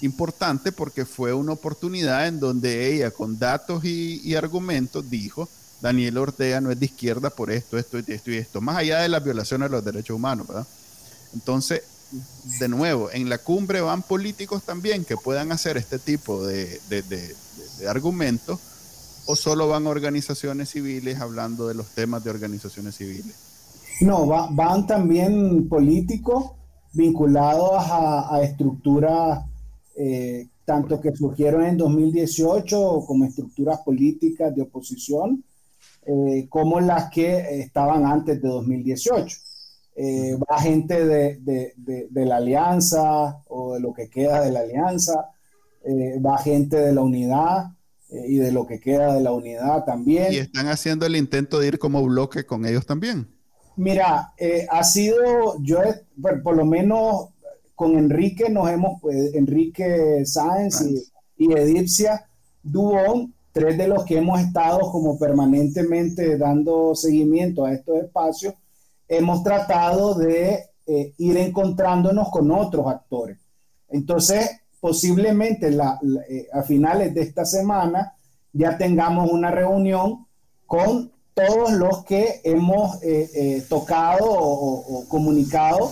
importante porque fue una oportunidad en donde ella con datos y, argumentos dijo, Daniel Ortega no es de izquierda por esto, esto, esto y esto, más allá de las violaciones de los derechos humanos, ¿verdad? Entonces, de nuevo, en la cumbre van políticos también que puedan hacer este tipo de, de argumentos o solo van organizaciones civiles hablando de los temas de organizaciones civiles. No, van también políticos vinculados a, estructuras eh, tanto que surgieron en 2018 como estructuras políticas de oposición, eh, como las que estaban antes de 2018. Eh, va gente de, de, la alianza o de lo que queda de la alianza, va gente de la unidad y de lo que queda de la unidad también. Y están haciendo el intento de ir como bloque con ellos también. Mira, eh, ha sido, yo por, lo menos con Enrique nos hemos, Enrique Sáenz y, y, Edipcia Dubón, tres de los que hemos estado como permanentemente dando seguimiento a estos espacios, hemos tratado de eh, ir encontrándonos con otros actores. Entonces, posiblemente eh, a finales de esta semana ya tengamos una reunión con todos los que hemos eh, eh, tocado o, comunicado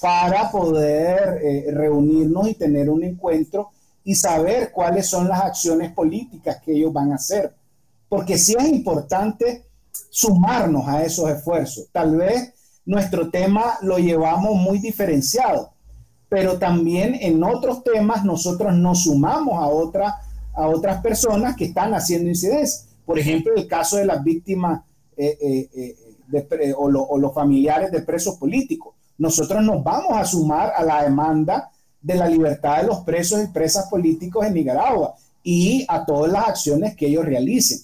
para poder eh, reunirnos y tener un encuentro y saber cuáles son las acciones políticas que ellos van a hacer. Porque sí es importante sumarnos a esos esfuerzos. Tal vez nuestro tema lo llevamos muy diferenciado, pero también en otros temas nosotros nos sumamos a, a otras personas que están haciendo incidencia por ejemplo, el caso de las víctimas eh, eh, eh, o, los familiares de presos políticos. Nosotros nos vamos a sumar a la demanda de la libertad de los presos y presas políticos en Nicaragua y a todas las acciones que ellos realicen,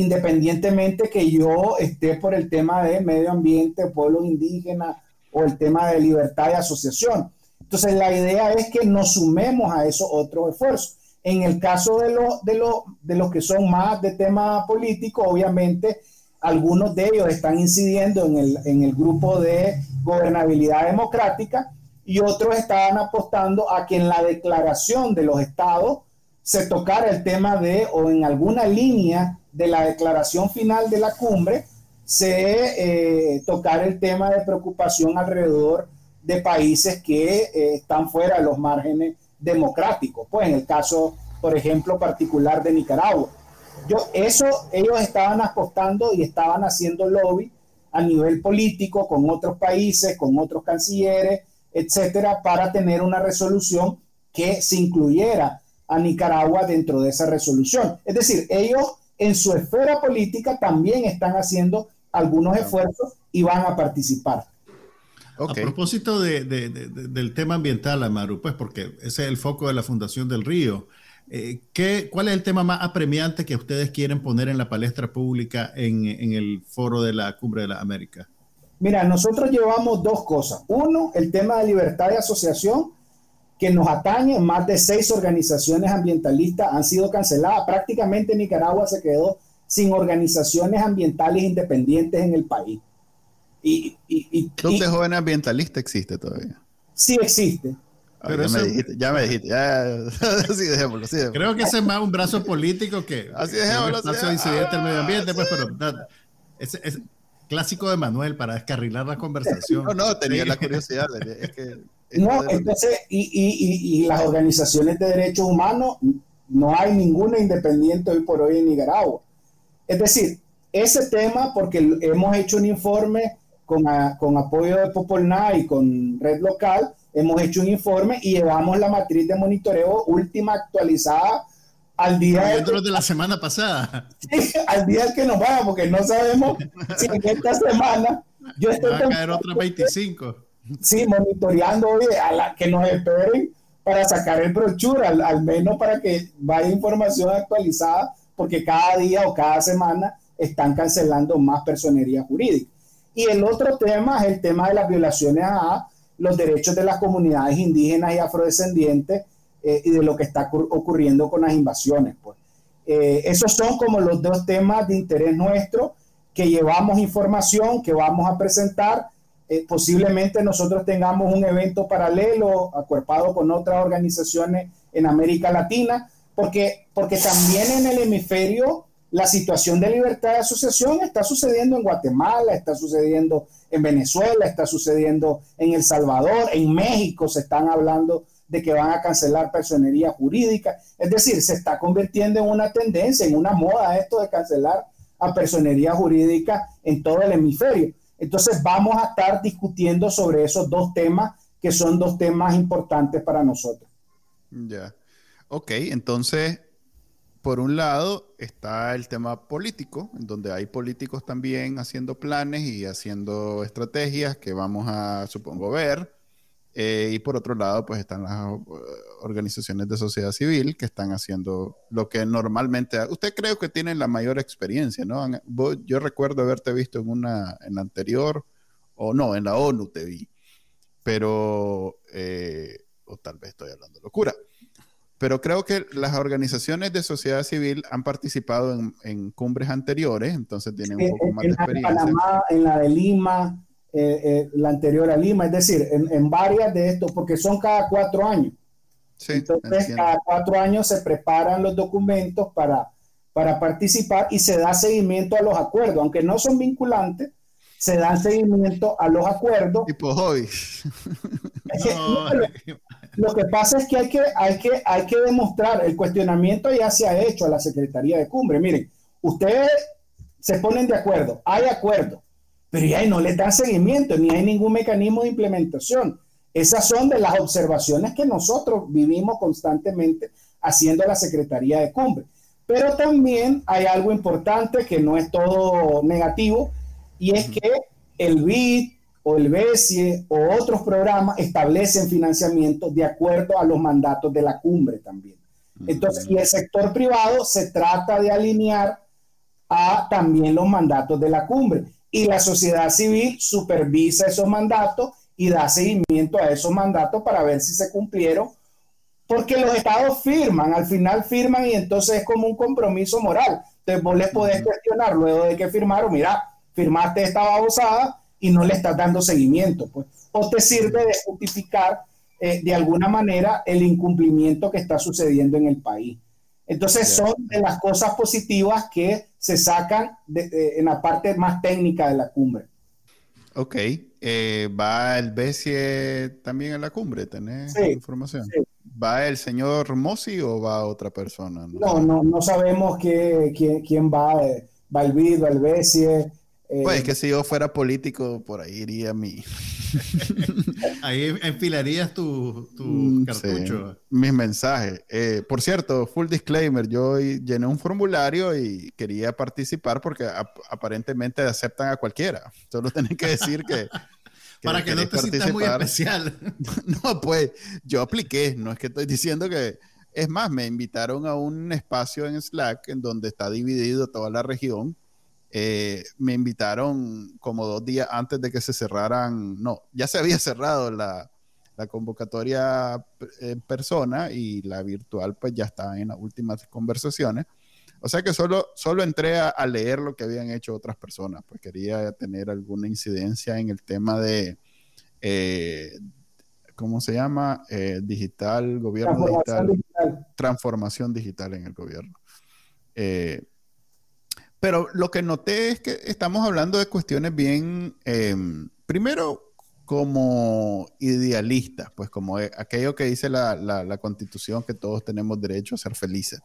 independientemente que yo esté por el tema de medio ambiente, pueblos indígenas o el tema de libertad de asociación. Entonces, la idea es que nos sumemos a esos otros esfuerzos. En el caso de, los de, de los que son más de tema político, obviamente, algunos de ellos están incidiendo en el, en el grupo de gobernabilidad democrática y otros estaban apostando a que en la declaración de los estados se tocara el tema de, o en alguna línea de la declaración final de la cumbre, se eh, tocara el tema de preocupación alrededor de países que eh, están fuera de los márgenes democráticos. Pues en el caso, por ejemplo, particular de Nicaragua. Yo, eso ellos estaban apostando y estaban haciendo lobby a nivel político con otros países, con otros cancilleres, etcétera, para tener una resolución que se incluyera a Nicaragua dentro de esa resolución. Es decir, ellos en su esfera política también están haciendo algunos esfuerzos y van a participar. A propósito del tema ambiental, Amaru, pues porque ese es el foco de la Fundación del Río. Eh, ¿qué, ¿Cuál es el tema más apremiante que ustedes quieren poner en la palestra pública en, en el foro de la Cumbre de la América? Mira, nosotros llevamos dos cosas. Uno, el tema de libertad de asociación, que nos atañe, más de seis organizaciones ambientalistas han sido canceladas. Prácticamente Nicaragua se quedó sin organizaciones ambientales independientes en el país. Y, y, Club de Jóvenes Ambientalistas existe todavía. Sí existe. Ah, Pero ya, me dijiste, ya me dijiste, así dejémoslo, Creo que ese es más un brazo político que así dejémoslo, un brazo incidente del medio ambiente, pues, pero es, es, clásico de Manuel para descarrilar la conversación. No, no, tenía la curiosidad. Es que no, entonces, y, y, y, las organizaciones de derechos humanos, no hay ninguna independiente hoy por hoy en Nicaragua. Es decir, ese tema, porque hemos hecho un informe con, con apoyo de Popolná y con Red Local, hemos hecho un informe y llevamos la matriz de monitoreo última actualizada al día de, de la semana pasada. al día que nos vaya, porque no sabemos si en esta semana yo estoy Va a caer otra 25 sí, monitoreando a la que nos esperen para sacar el brochure, al, menos para que vaya información actualizada, porque cada día o cada semana están cancelando más personería jurídica. Y el otro tema es el tema de las violaciones a los derechos de las comunidades indígenas y afrodescendientes eh, y de lo que está ocurriendo con las invasiones. Pues. Eh, esos son como los dos temas de interés nuestro que llevamos información, que vamos a presentar eh, posiblemente nosotros tengamos un evento paralelo, acuerpado con otras organizaciones en América Latina, porque, porque también en el hemisferio la situación de libertad de asociación está sucediendo en Guatemala, está sucediendo en Venezuela, está sucediendo en El Salvador, en México se están hablando de que van a cancelar personería jurídica. Es decir, se está convirtiendo en una tendencia, en una moda esto de cancelar a personería jurídica en todo el hemisferio. Entonces vamos a estar discutiendo sobre esos dos temas que son dos temas importantes para nosotros. Ya. Ok, entonces, por un lado está el tema político, en donde hay políticos también haciendo planes y haciendo estrategias que vamos a, supongo, ver. Eh, y por otro lado, pues están las organizaciones de sociedad civil que están haciendo lo que normalmente... Usted creo que tiene la mayor experiencia, ¿no? Yo recuerdo haberte visto en una, en la anterior, o no, en la ONU te vi, pero, eh, o tal vez estoy hablando locura, pero creo que las organizaciones de sociedad civil han participado en, cumbres anteriores, entonces tienen un poco más de experiencia. En Panamá, en la de Lima, eh, eh, la anterior a Lima, es decir, en, varias de estos, porque son cada cuatro años. Entonces, cada cuatro años se preparan los documentos para, para participar y se da seguimiento a los acuerdos, aunque no son vinculantes, se da seguimiento a los acuerdos. Tipo hoy. lo, que pasa es que hay que, hay, que hay que demostrar, el cuestionamiento ya se ha hecho a la Secretaría de Cumbre. Miren, ustedes se ponen de acuerdo, hay acuerdo, pero ya no les dan seguimiento, ni hay ningún mecanismo de implementación. Esas son de las observaciones que nosotros vivimos constantemente haciendo la Secretaría de Cumbre. Pero también hay algo importante que no es todo negativo, y es que el BID o el BESIE o otros programas establecen financiamiento de acuerdo a los mandatos de la cumbre también. Entonces, y el sector privado se trata de alinear a también los mandatos de la cumbre y la sociedad civil supervisa esos mandatos y da seguimiento a esos mandatos para ver si se cumplieron, porque los estados firman, al final firman y entonces es como un compromiso moral. Entonces vos les podés cuestionar luego de que firmaron, mira, firmaste esta babosada y no le estás dando seguimiento, pues. O te sirve de justificar eh, de alguna manera el incumplimiento que está sucediendo en el país. Entonces son de las cosas positivas que se sacan en la parte más técnica de la cumbre. Ok. Eh, ¿Va el BESIE también a la cumbre? ¿Tenés información? ¿Va el señor Mossi o va otra persona? No, no, no, sabemos quién, quién va. Eh, va el BID, va el BESIE. Eh, pues es que si yo fuera político, por ahí iría mi. ahí enfilarías tu, tu mm, cartucho. mis mensajes. Eh, por cierto, full disclaimer: yo llené un formulario y quería participar porque aparentemente aceptan a cualquiera. Solo tienen que decir que. Para que no te sientas muy especial. no, pues yo apliqué. No es que estoy diciendo que. Es más, me invitaron a un espacio en Slack en donde está dividido toda la región eh, me invitaron como dos días antes de que se cerraran, no, ya se había cerrado la, la convocatoria en persona y la virtual pues ya estaba en las últimas conversaciones. O sea que solo, solo entré a, leer lo que habían hecho otras personas, pues quería tener alguna incidencia en el tema de, eh, ¿cómo se llama? Eh, digital, gobierno digital, transformación digital en el gobierno. Eh, pero lo que noté es que estamos hablando de cuestiones bien, primero, como idealistas, pues como aquello que dice la, la, constitución, que todos tenemos derecho a ser felices.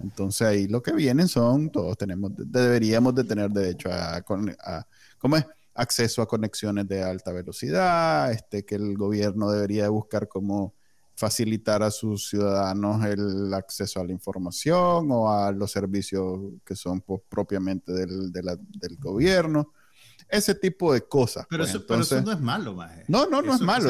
Entonces ahí lo que vienen son, todos tenemos, deberíamos de tener derecho a, a ¿cómo es? acceso a conexiones de alta velocidad, este, que el gobierno debería buscar cómo facilitar a sus ciudadanos el acceso a la información o a los servicios que son pues, propiamente del, del, gobierno. Ese tipo de cosas. Pero, pues. eso, no es malo, Maje. No, no, no es malo.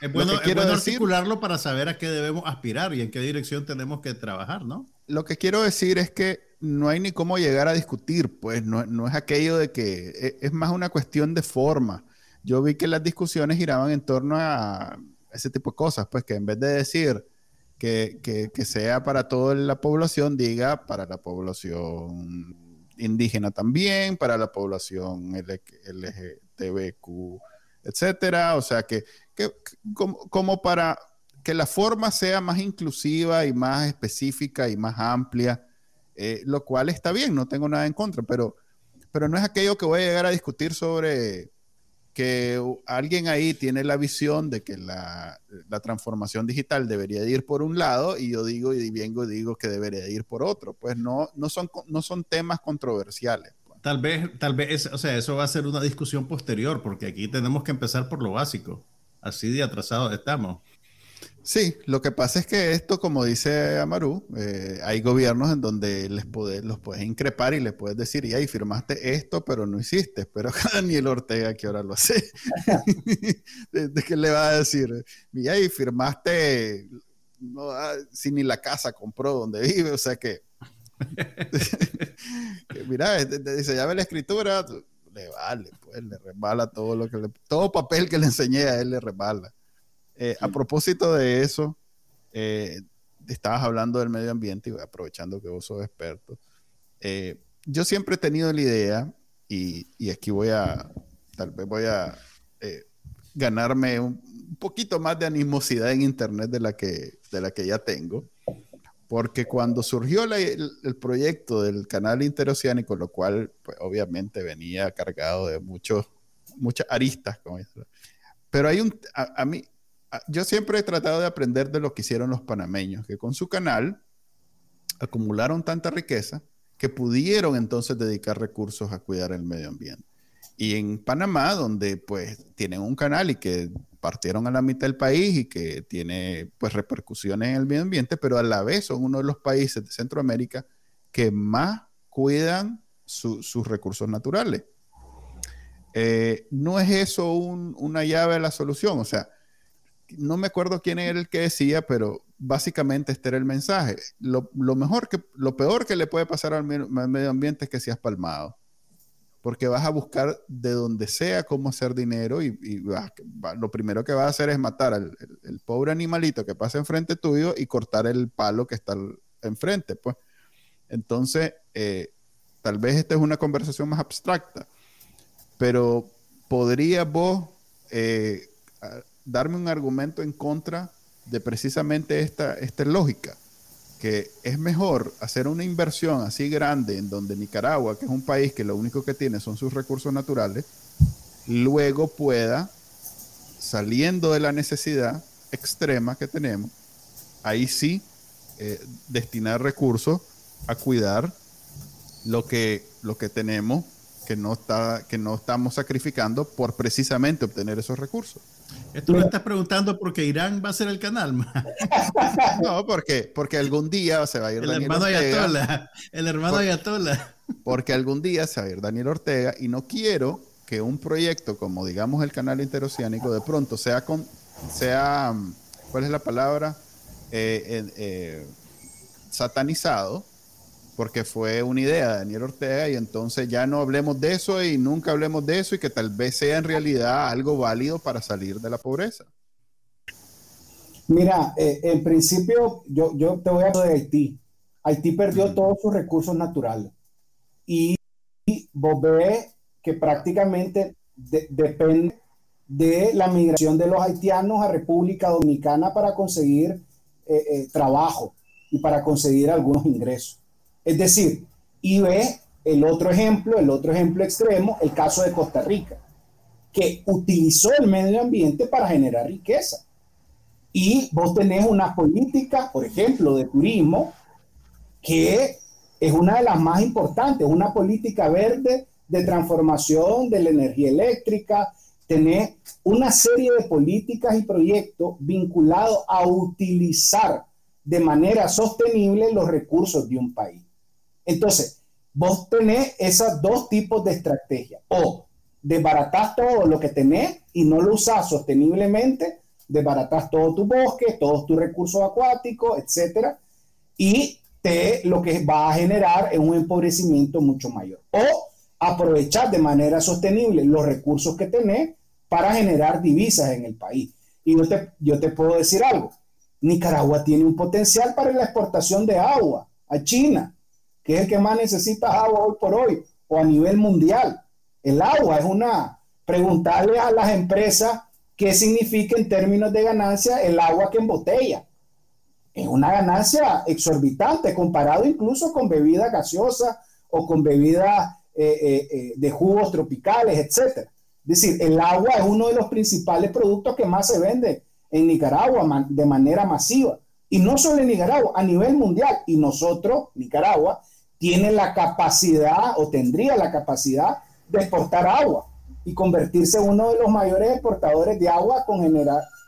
es bueno, es bueno articularlo para saber a qué debemos aspirar y en qué dirección tenemos que trabajar, ¿no? lo que quiero decir es que no hay ni cómo llegar a discutir, pues no, es aquello de que e, es, más una cuestión de forma. Yo vi que las discusiones giraban en torno a ese tipo de cosas, pues que en vez de decir que, sea para toda la población, diga para la población indígena también, para la población LGTBQ, etcétera. O sea, que, como para que la forma sea más inclusiva y más específica y más amplia, eh, lo cual está bien, no tengo nada en contra, pero, pero no es aquello que voy a llegar a discutir sobre que alguien ahí tiene la visión de que la, transformación digital debería ir por un lado y yo digo y vengo y digo que debería ir por otro. Pues no, no, son, no son temas controversiales. Pues. Tal vez, tal vez, o sea, eso va a ser una discusión posterior, porque aquí tenemos que empezar por lo básico. Así de atrasados estamos. Sí, lo que pasa es que esto, como dice Amaru, eh, hay gobiernos en donde les los puedes increpar y les puedes decir, y ahí firmaste esto, pero no hiciste. Pero Daniel Ortega, que ahora lo hace, ¿de, qué le va a decir? Y ahí firmaste, no, ah, si ni la casa compró donde vive, o sea que, mira, dice, ya ve la escritura, le vale, pues le resbala todo lo que le, todo papel que le enseñé a él le resbala. Eh, a propósito de eso, eh, estabas hablando del medio ambiente y aprovechando que vos sos experto. Eh, yo siempre he tenido la idea, y, aquí voy a, tal vez voy a ganarme un, poquito más de animosidad en Internet de la que, de la que ya tengo, porque cuando surgió el, proyecto del canal interoceánico, lo cual pues, obviamente venía cargado de muchos, muchas aristas, como pero hay un, a mí, yo siempre he tratado de aprender de lo que hicieron los panameños, que con su canal acumularon tanta riqueza que pudieron entonces dedicar recursos a cuidar el medio ambiente. Y en Panamá, donde pues tienen un canal y que partieron a la mitad del país y que tiene pues repercusiones en el medio ambiente, pero a la vez son uno de los países de Centroamérica que más cuidan sus recursos naturales. Eh, no es eso una llave a la solución, o sea, no me acuerdo quién era el que decía, pero básicamente este era el mensaje. Lo, mejor que, lo peor que le puede pasar al, medio ambiente es que seas palmado. Porque vas a buscar de donde sea cómo hacer dinero y, lo primero que vas a hacer es matar al el, pobre animalito que pasa enfrente tuyo y cortar el palo que está enfrente. Pues. Entonces, eh, tal vez esta es una conversación más abstracta, pero podría vos eh, darme un argumento en contra de precisamente esta, esta lógica, que es mejor hacer una inversión así grande en donde Nicaragua, que es un país que lo único que tiene son sus recursos naturales, luego pueda, saliendo de la necesidad extrema que tenemos, ahí sí eh, destinar recursos a cuidar lo que, lo que tenemos que no, está, que no estamos sacrificando por precisamente obtener esos recursos. Esto lo estás preguntando porque Irán va a ser el canal. no, porque, porque algún día se va a ir el hermano Ayatollah. El hermano Ayatollah. Porque algún día se va a ir Daniel Ortega y no quiero que un proyecto como digamos el canal interoceánico de pronto sea con sea ¿cuál es la palabra? Eh, eh, satanizado porque fue una idea de Daniel Ortega y entonces ya no hablemos de eso y nunca hablemos de eso y que tal vez sea en realidad algo válido para salir de la pobreza. Mira, eh, en principio, yo, yo te voy a hablar de Haití. Haití perdió todos sus recursos naturales y, vos ves que prácticamente depende de la migración de los haitianos a República Dominicana para conseguir eh, eh, trabajo y para conseguir algunos ingresos. Es decir, y ve el otro ejemplo, el otro ejemplo extremo, el caso de Costa Rica, que utilizó el medio ambiente para generar riqueza. Y vos tenés una política, por ejemplo, de turismo, que es una de las más importantes, una política verde de transformación de la energía eléctrica, tener una serie de políticas y proyectos vinculados a utilizar de manera sostenible los recursos de un país. Entonces, vos tenés esos dos tipos de estrategia. O desbaratás todo lo que tenés y no lo usás sosteniblemente, desbaratás todo tu bosque, todos tus recursos acuáticos, etcétera, y te, lo que va a generar es un empobrecimiento mucho mayor. O aprovechar de manera sostenible los recursos que tenés para generar divisas en el país. Y yo te, yo te puedo decir algo, Nicaragua tiene un potencial para la exportación de agua a China, que es el que más necesita agua hoy por hoy, o a nivel mundial. El agua es una, preguntarle a las empresas qué significa en términos de ganancia el agua que embotella. Es una ganancia exorbitante comparado incluso con bebidas gaseosas o con bebidas eh, eh, eh, de jugos tropicales, etc. Es decir, el agua es uno de los principales productos que más se vende en Nicaragua de manera masiva. Y no solo en Nicaragua, a nivel mundial. Y nosotros, Nicaragua, tiene la capacidad o tendría la capacidad de exportar agua y convertirse en uno de los mayores exportadores de agua con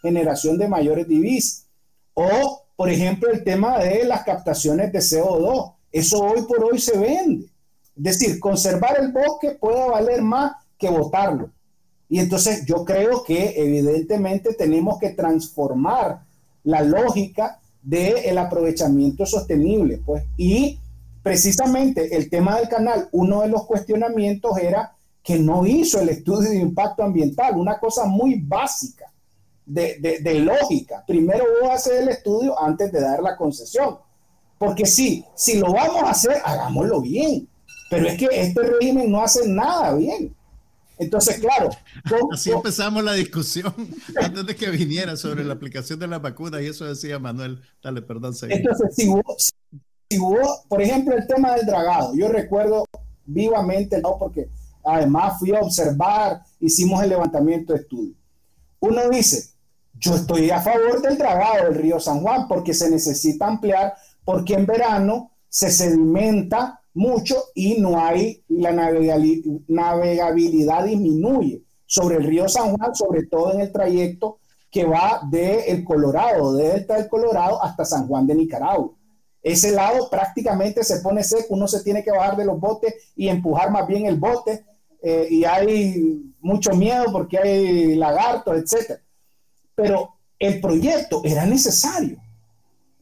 generación de mayores divisas. O, por ejemplo, el tema de las captaciones de CO2. Eso hoy por hoy se vende. Es decir, conservar el bosque puede valer más que botarlo. Y entonces yo creo que evidentemente tenemos que transformar la lógica del aprovechamiento sostenible. Pues, y precisamente el tema del canal, uno de los cuestionamientos era que no hizo el estudio de impacto ambiental, una cosa muy básica de, de lógica. Primero vos hacer el estudio antes de dar la concesión. Porque sí, si lo vamos a hacer, hagámoslo bien. Pero es que este régimen no hace nada bien. Entonces, claro. Así empezamos la discusión antes de que viniera sobre la aplicación de la vacuna y eso decía Manuel. Dale, perdón. Entonces, si hubo, si hubo, por ejemplo, el tema del dragado, yo recuerdo vivamente, ¿no? porque además fui a observar, hicimos el levantamiento de estudio. Uno dice, yo estoy a favor del dragado del río San Juan porque se necesita ampliar, porque en verano se sedimenta mucho y no hay, la navegabilidad disminuye sobre el río San Juan, sobre todo en el trayecto que va de el Colorado, de Delta del Colorado hasta San Juan de Nicaragua. Ese lado prácticamente se pone seco, uno se tiene que bajar de los botes y empujar más bien el bote eh, y hay mucho miedo porque hay lagartos, etc. Pero el proyecto era necesario,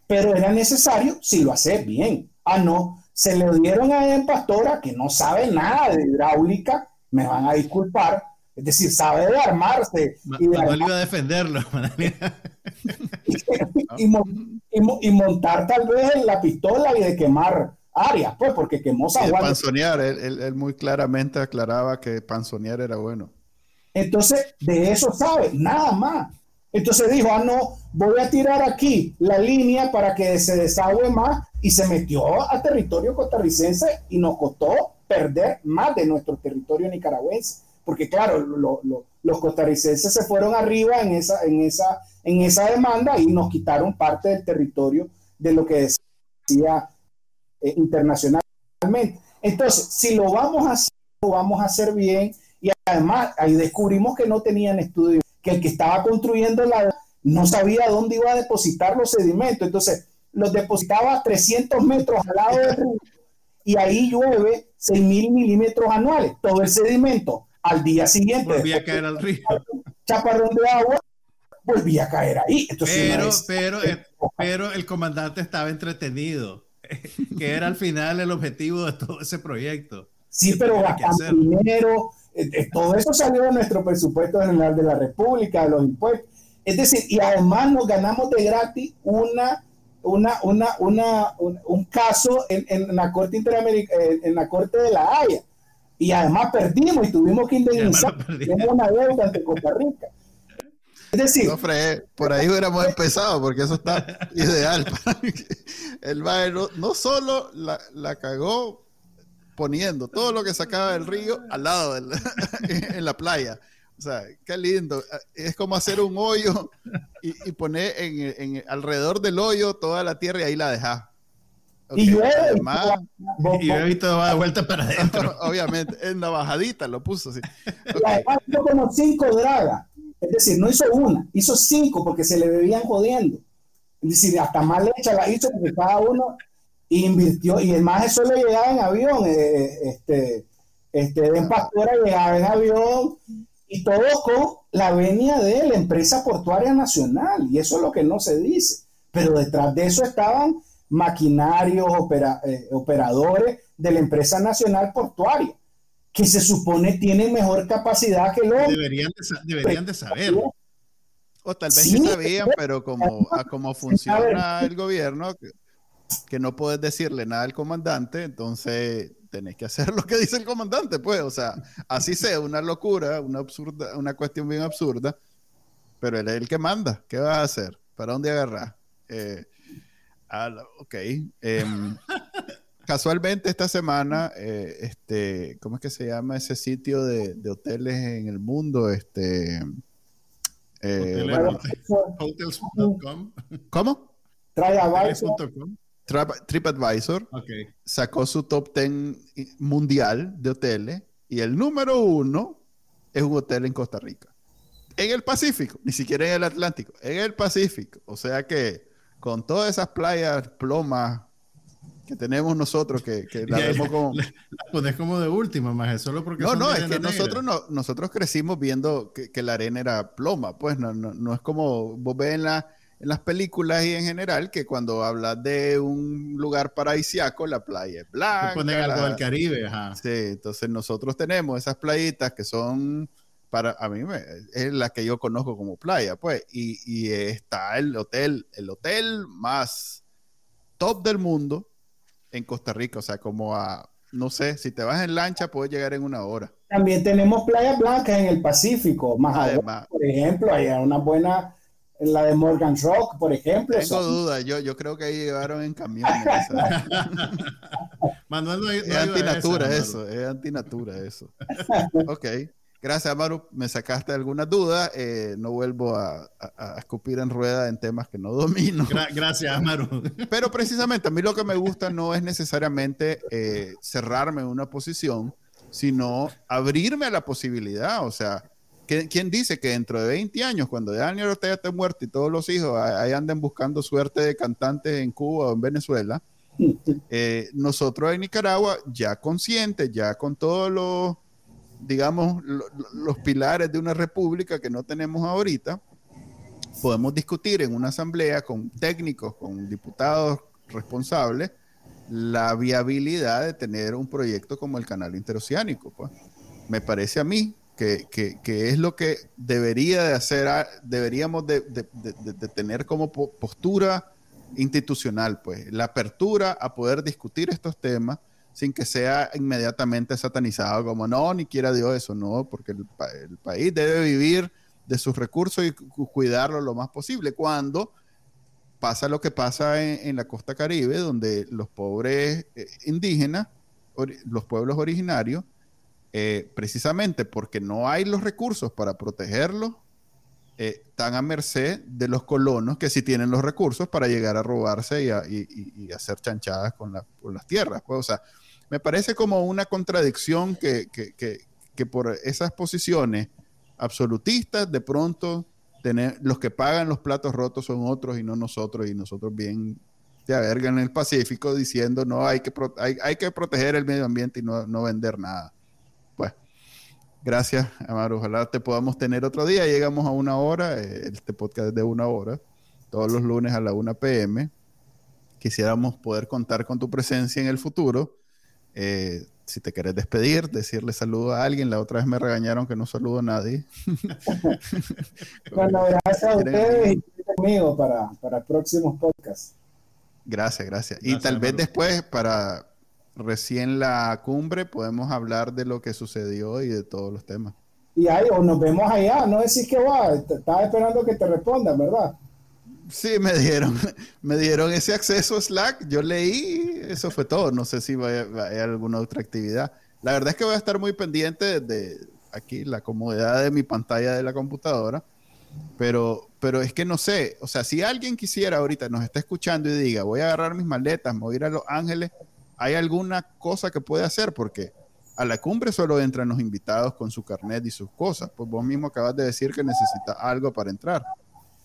pero era necesario si lo hace bien. Ah, no, se le dieron a Pastora, que no sabe nada de hidráulica, me van a disculpar, es decir, sabe de armarse. y de iba a defenderlo. y, montar tal vez la pistola y de quemar áreas, pues, porque quemó San panzonear, él, muy claramente aclaraba que panzonear era bueno. Entonces, de eso sabe, nada más. Entonces dijo, ah, no, voy a tirar aquí la línea para que se desagüe más y se metió a territorio costarricense y nos costó perder más de nuestro territorio nicaragüense. Porque claro, los costarricenses se fueron arriba en esa, en, esa, en esa demanda y nos quitaron parte del territorio de lo que decía eh, internacionalmente. Entonces, si lo vamos a hacer, lo vamos a hacer bien. Y además, ahí descubrimos que no tenían estudio, que el que estaba construyendo la no sabía dónde iba a depositar los sedimentos. Entonces, los depositaba a 300 metros al lado del río y ahí llueve 6 mil milímetros anuales. Todo el sedimento al día siguiente. Volvía a caer al río. Chaparrón de agua, volvía a caer ahí. pero, pero, eh, pero el comandante estaba entretenido, que era al final el objetivo de todo ese proyecto. Sí, pero gastando dinero, eh, eh, todo eso salió de nuestro presupuesto general de la República, de los impuestos. Es decir, y además nos ganamos de gratis una, una, una, una un, caso en, en, la Corte Interamericana, en la Corte de la Haya. Y además perdimos y tuvimos que indemnizar una deuda ante Costa Rica. Es decir, por ahí hubiéramos empezado, porque eso está ideal. el no, no, solo la, la, cagó poniendo todo lo que sacaba del río al lado del, en la playa. O sea, qué lindo. Es como hacer un hoyo y, poner en, en, alrededor del hoyo toda la tierra y ahí la dejas. Y llueve. y llueve todo va de vuelta para adentro. Obviamente, en la bajadita lo puso así. además hizo como cinco dragas. Es decir, no hizo una, hizo cinco porque se le bebían jodiendo. Es decir, hasta más hecha la hizo porque cada uno invirtió y además eso le llegaba en avión. Eh, eh, este, este, en Pastora llegaba en avión y todo con la venia de la empresa portuaria nacional. Y eso es lo que no se dice. Pero detrás de eso estaban maquinarios, eh, operadores de la empresa nacional portuaria, que se supone tienen mejor capacidad que los... Deberían de, deberían de saber. O tal vez sí, sabían, pero como, a cómo funciona el gobierno, que, no puedes decirle nada al comandante, entonces tenés que hacer lo que dice el comandante, pues, o sea, así sea una locura, una absurda, una cuestión bien absurda, pero él es el que manda, ¿qué vas a hacer? ¿Para dónde agarrar? Eh, Ah, ok. Em, casualmente esta semana, eh, este, ¿cómo es que se llama ese sitio de, hoteles en el mundo? Este, eh, Hotels.com. ¿Cómo? TripAdvisor. TripAdvisor sacó su top 10 mundial de hoteles y el número uno es un hotel en Costa Rica. En el Pacífico, ni siquiera en el Atlántico, en el Pacífico. O sea que con todas esas playas plomas que tenemos nosotros, que, la vemos como... La, pones como de última, más solo porque... No, no, es que nosotros, no, nosotros crecimos viendo que, la arena era ploma, pues no, no, no es como vos ves en, la, en las películas y en general que cuando hablas de un lugar paradisiaco, la playa es blanca. ponen algo del Caribe, ajá. Sí, entonces nosotros tenemos esas playitas que son para a mí es la que yo conozco como playa, pues, y, está el hotel, el hotel más top del mundo en Costa Rica, o sea, como a, no sé, si te vas en lancha puedes llegar en una hora. También tenemos playas blancas en el Pacífico, más Además, por ejemplo, hay una buena, la de Morgan Rock, por ejemplo. Tengo duda, yo, yo creo que ahí llevaron en camión. Manuel no, es antinatura eso, es antinatura eso. ok. Gracias, Maru. Me sacaste algunas dudas. Eh, no vuelvo a, escupir en rueda en temas que no domino. gracias, Maru. Pero precisamente a mí lo que me gusta no es necesariamente eh, cerrarme en una posición, sino abrirme a la posibilidad. O sea, ¿quién dice que dentro de 20 años, cuando Daniel Ortega esté muerto y todos los hijos ahí anden buscando suerte de cantantes en Cuba o en Venezuela, eh, nosotros en Nicaragua, ya conscientes, ya con todos los digamos, los pilares de una república que no tenemos ahorita, podemos discutir en una asamblea con técnicos, con diputados responsables, la viabilidad de tener un proyecto como el canal interoceánico. Pues. Me parece a mí que, es lo que debería de hacer, deberíamos de, de tener como postura institucional, pues, la apertura a poder discutir estos temas sin que sea inmediatamente satanizado como no, ni quiera Dios eso, no, porque el, país debe vivir de sus recursos y cuidarlo lo más posible. Cuando pasa lo que pasa en, la costa caribe, donde los pobres eh, indígenas, los pueblos originarios, eh, precisamente porque no hay los recursos para protegerlos, eh, están a merced de los colonos que sí tienen los recursos para llegar a robarse y, hacer chanchadas con, las tierras. Pues, o sea, me parece como una contradicción que, por esas posiciones absolutistas, de pronto tener, los que pagan los platos rotos son otros y no nosotros, y nosotros bien de verga en el Pacífico diciendo no, hay que, hay, que proteger el medio ambiente y no, vender nada. Pues, gracias, Amaro. Ojalá te podamos tener otro día. Llegamos a una hora, eh, este podcast es de una hora, todos los lunes a la 1 pm. Quisiéramos poder contar con tu presencia en el futuro. Eh, si te querés despedir, decirle saludo a alguien. La otra vez me regañaron que no saludo a nadie. bueno, gracias a ustedes y conmigo para, para próximos podcasts. Gracias, gracias. y tal vez después, para recién la cumbre, podemos hablar de lo que sucedió y de todos los temas. Y ahí, o nos vemos allá, no decís que va, estaba esperando que te respondan, ¿verdad? Sí, me dieron, me dieron ese acceso Slack, yo leí, eso fue todo, no sé si haber alguna otra actividad. La verdad es que voy a estar muy pendiente de aquí la comodidad de mi pantalla de la computadora, pero, pero es que no sé, o sea, si alguien quisiera ahorita, nos está escuchando y diga, voy a agarrar mis maletas, me voy a ir a Los Ángeles, ¿hay alguna cosa que puede hacer? Porque a la cumbre solo entran los invitados con su carnet y sus cosas, pues vos mismo acabas de decir que necesita algo para entrar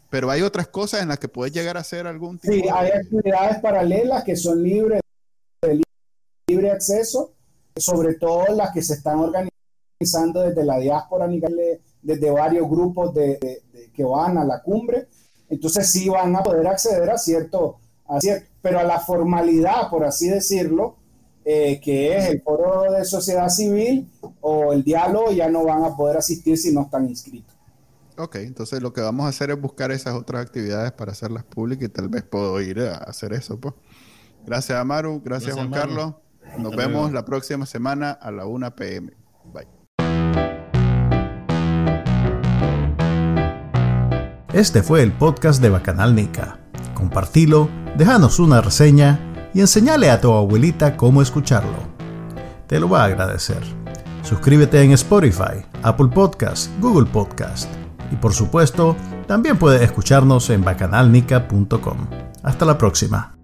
pero hay otras cosas en las que puedes llegar a hacer algún tipo. Sí, hay actividades paralelas que son libres de libre acceso, sobre todo las que se están organizando desde la diáspora, desde varios grupos de, que van a la cumbre. Entonces sí van a poder acceder a cierto, a cierto pero a la formalidad, por así decirlo, eh, que es el foro de sociedad civil o el diálogo, ya no van a poder asistir si no están inscritos. Ok, entonces lo que vamos a hacer es buscar esas otras actividades para hacerlas públicas y tal vez puedo ir a hacer eso. Pues. Gracias, Amaru. Gracias, Juan Carlos. Nos vemos la próxima semana a la 1 pm. Bye. Este fue el podcast de Bacanal Nica. Compartilo, déjanos una reseña y enseñale a tu abuelita cómo escucharlo. Te lo va a agradecer. Suscríbete en Spotify, Apple Podcast, Google Podcast y por supuesto, también puedes escucharnos en bacanalnica.com. Hasta la próxima.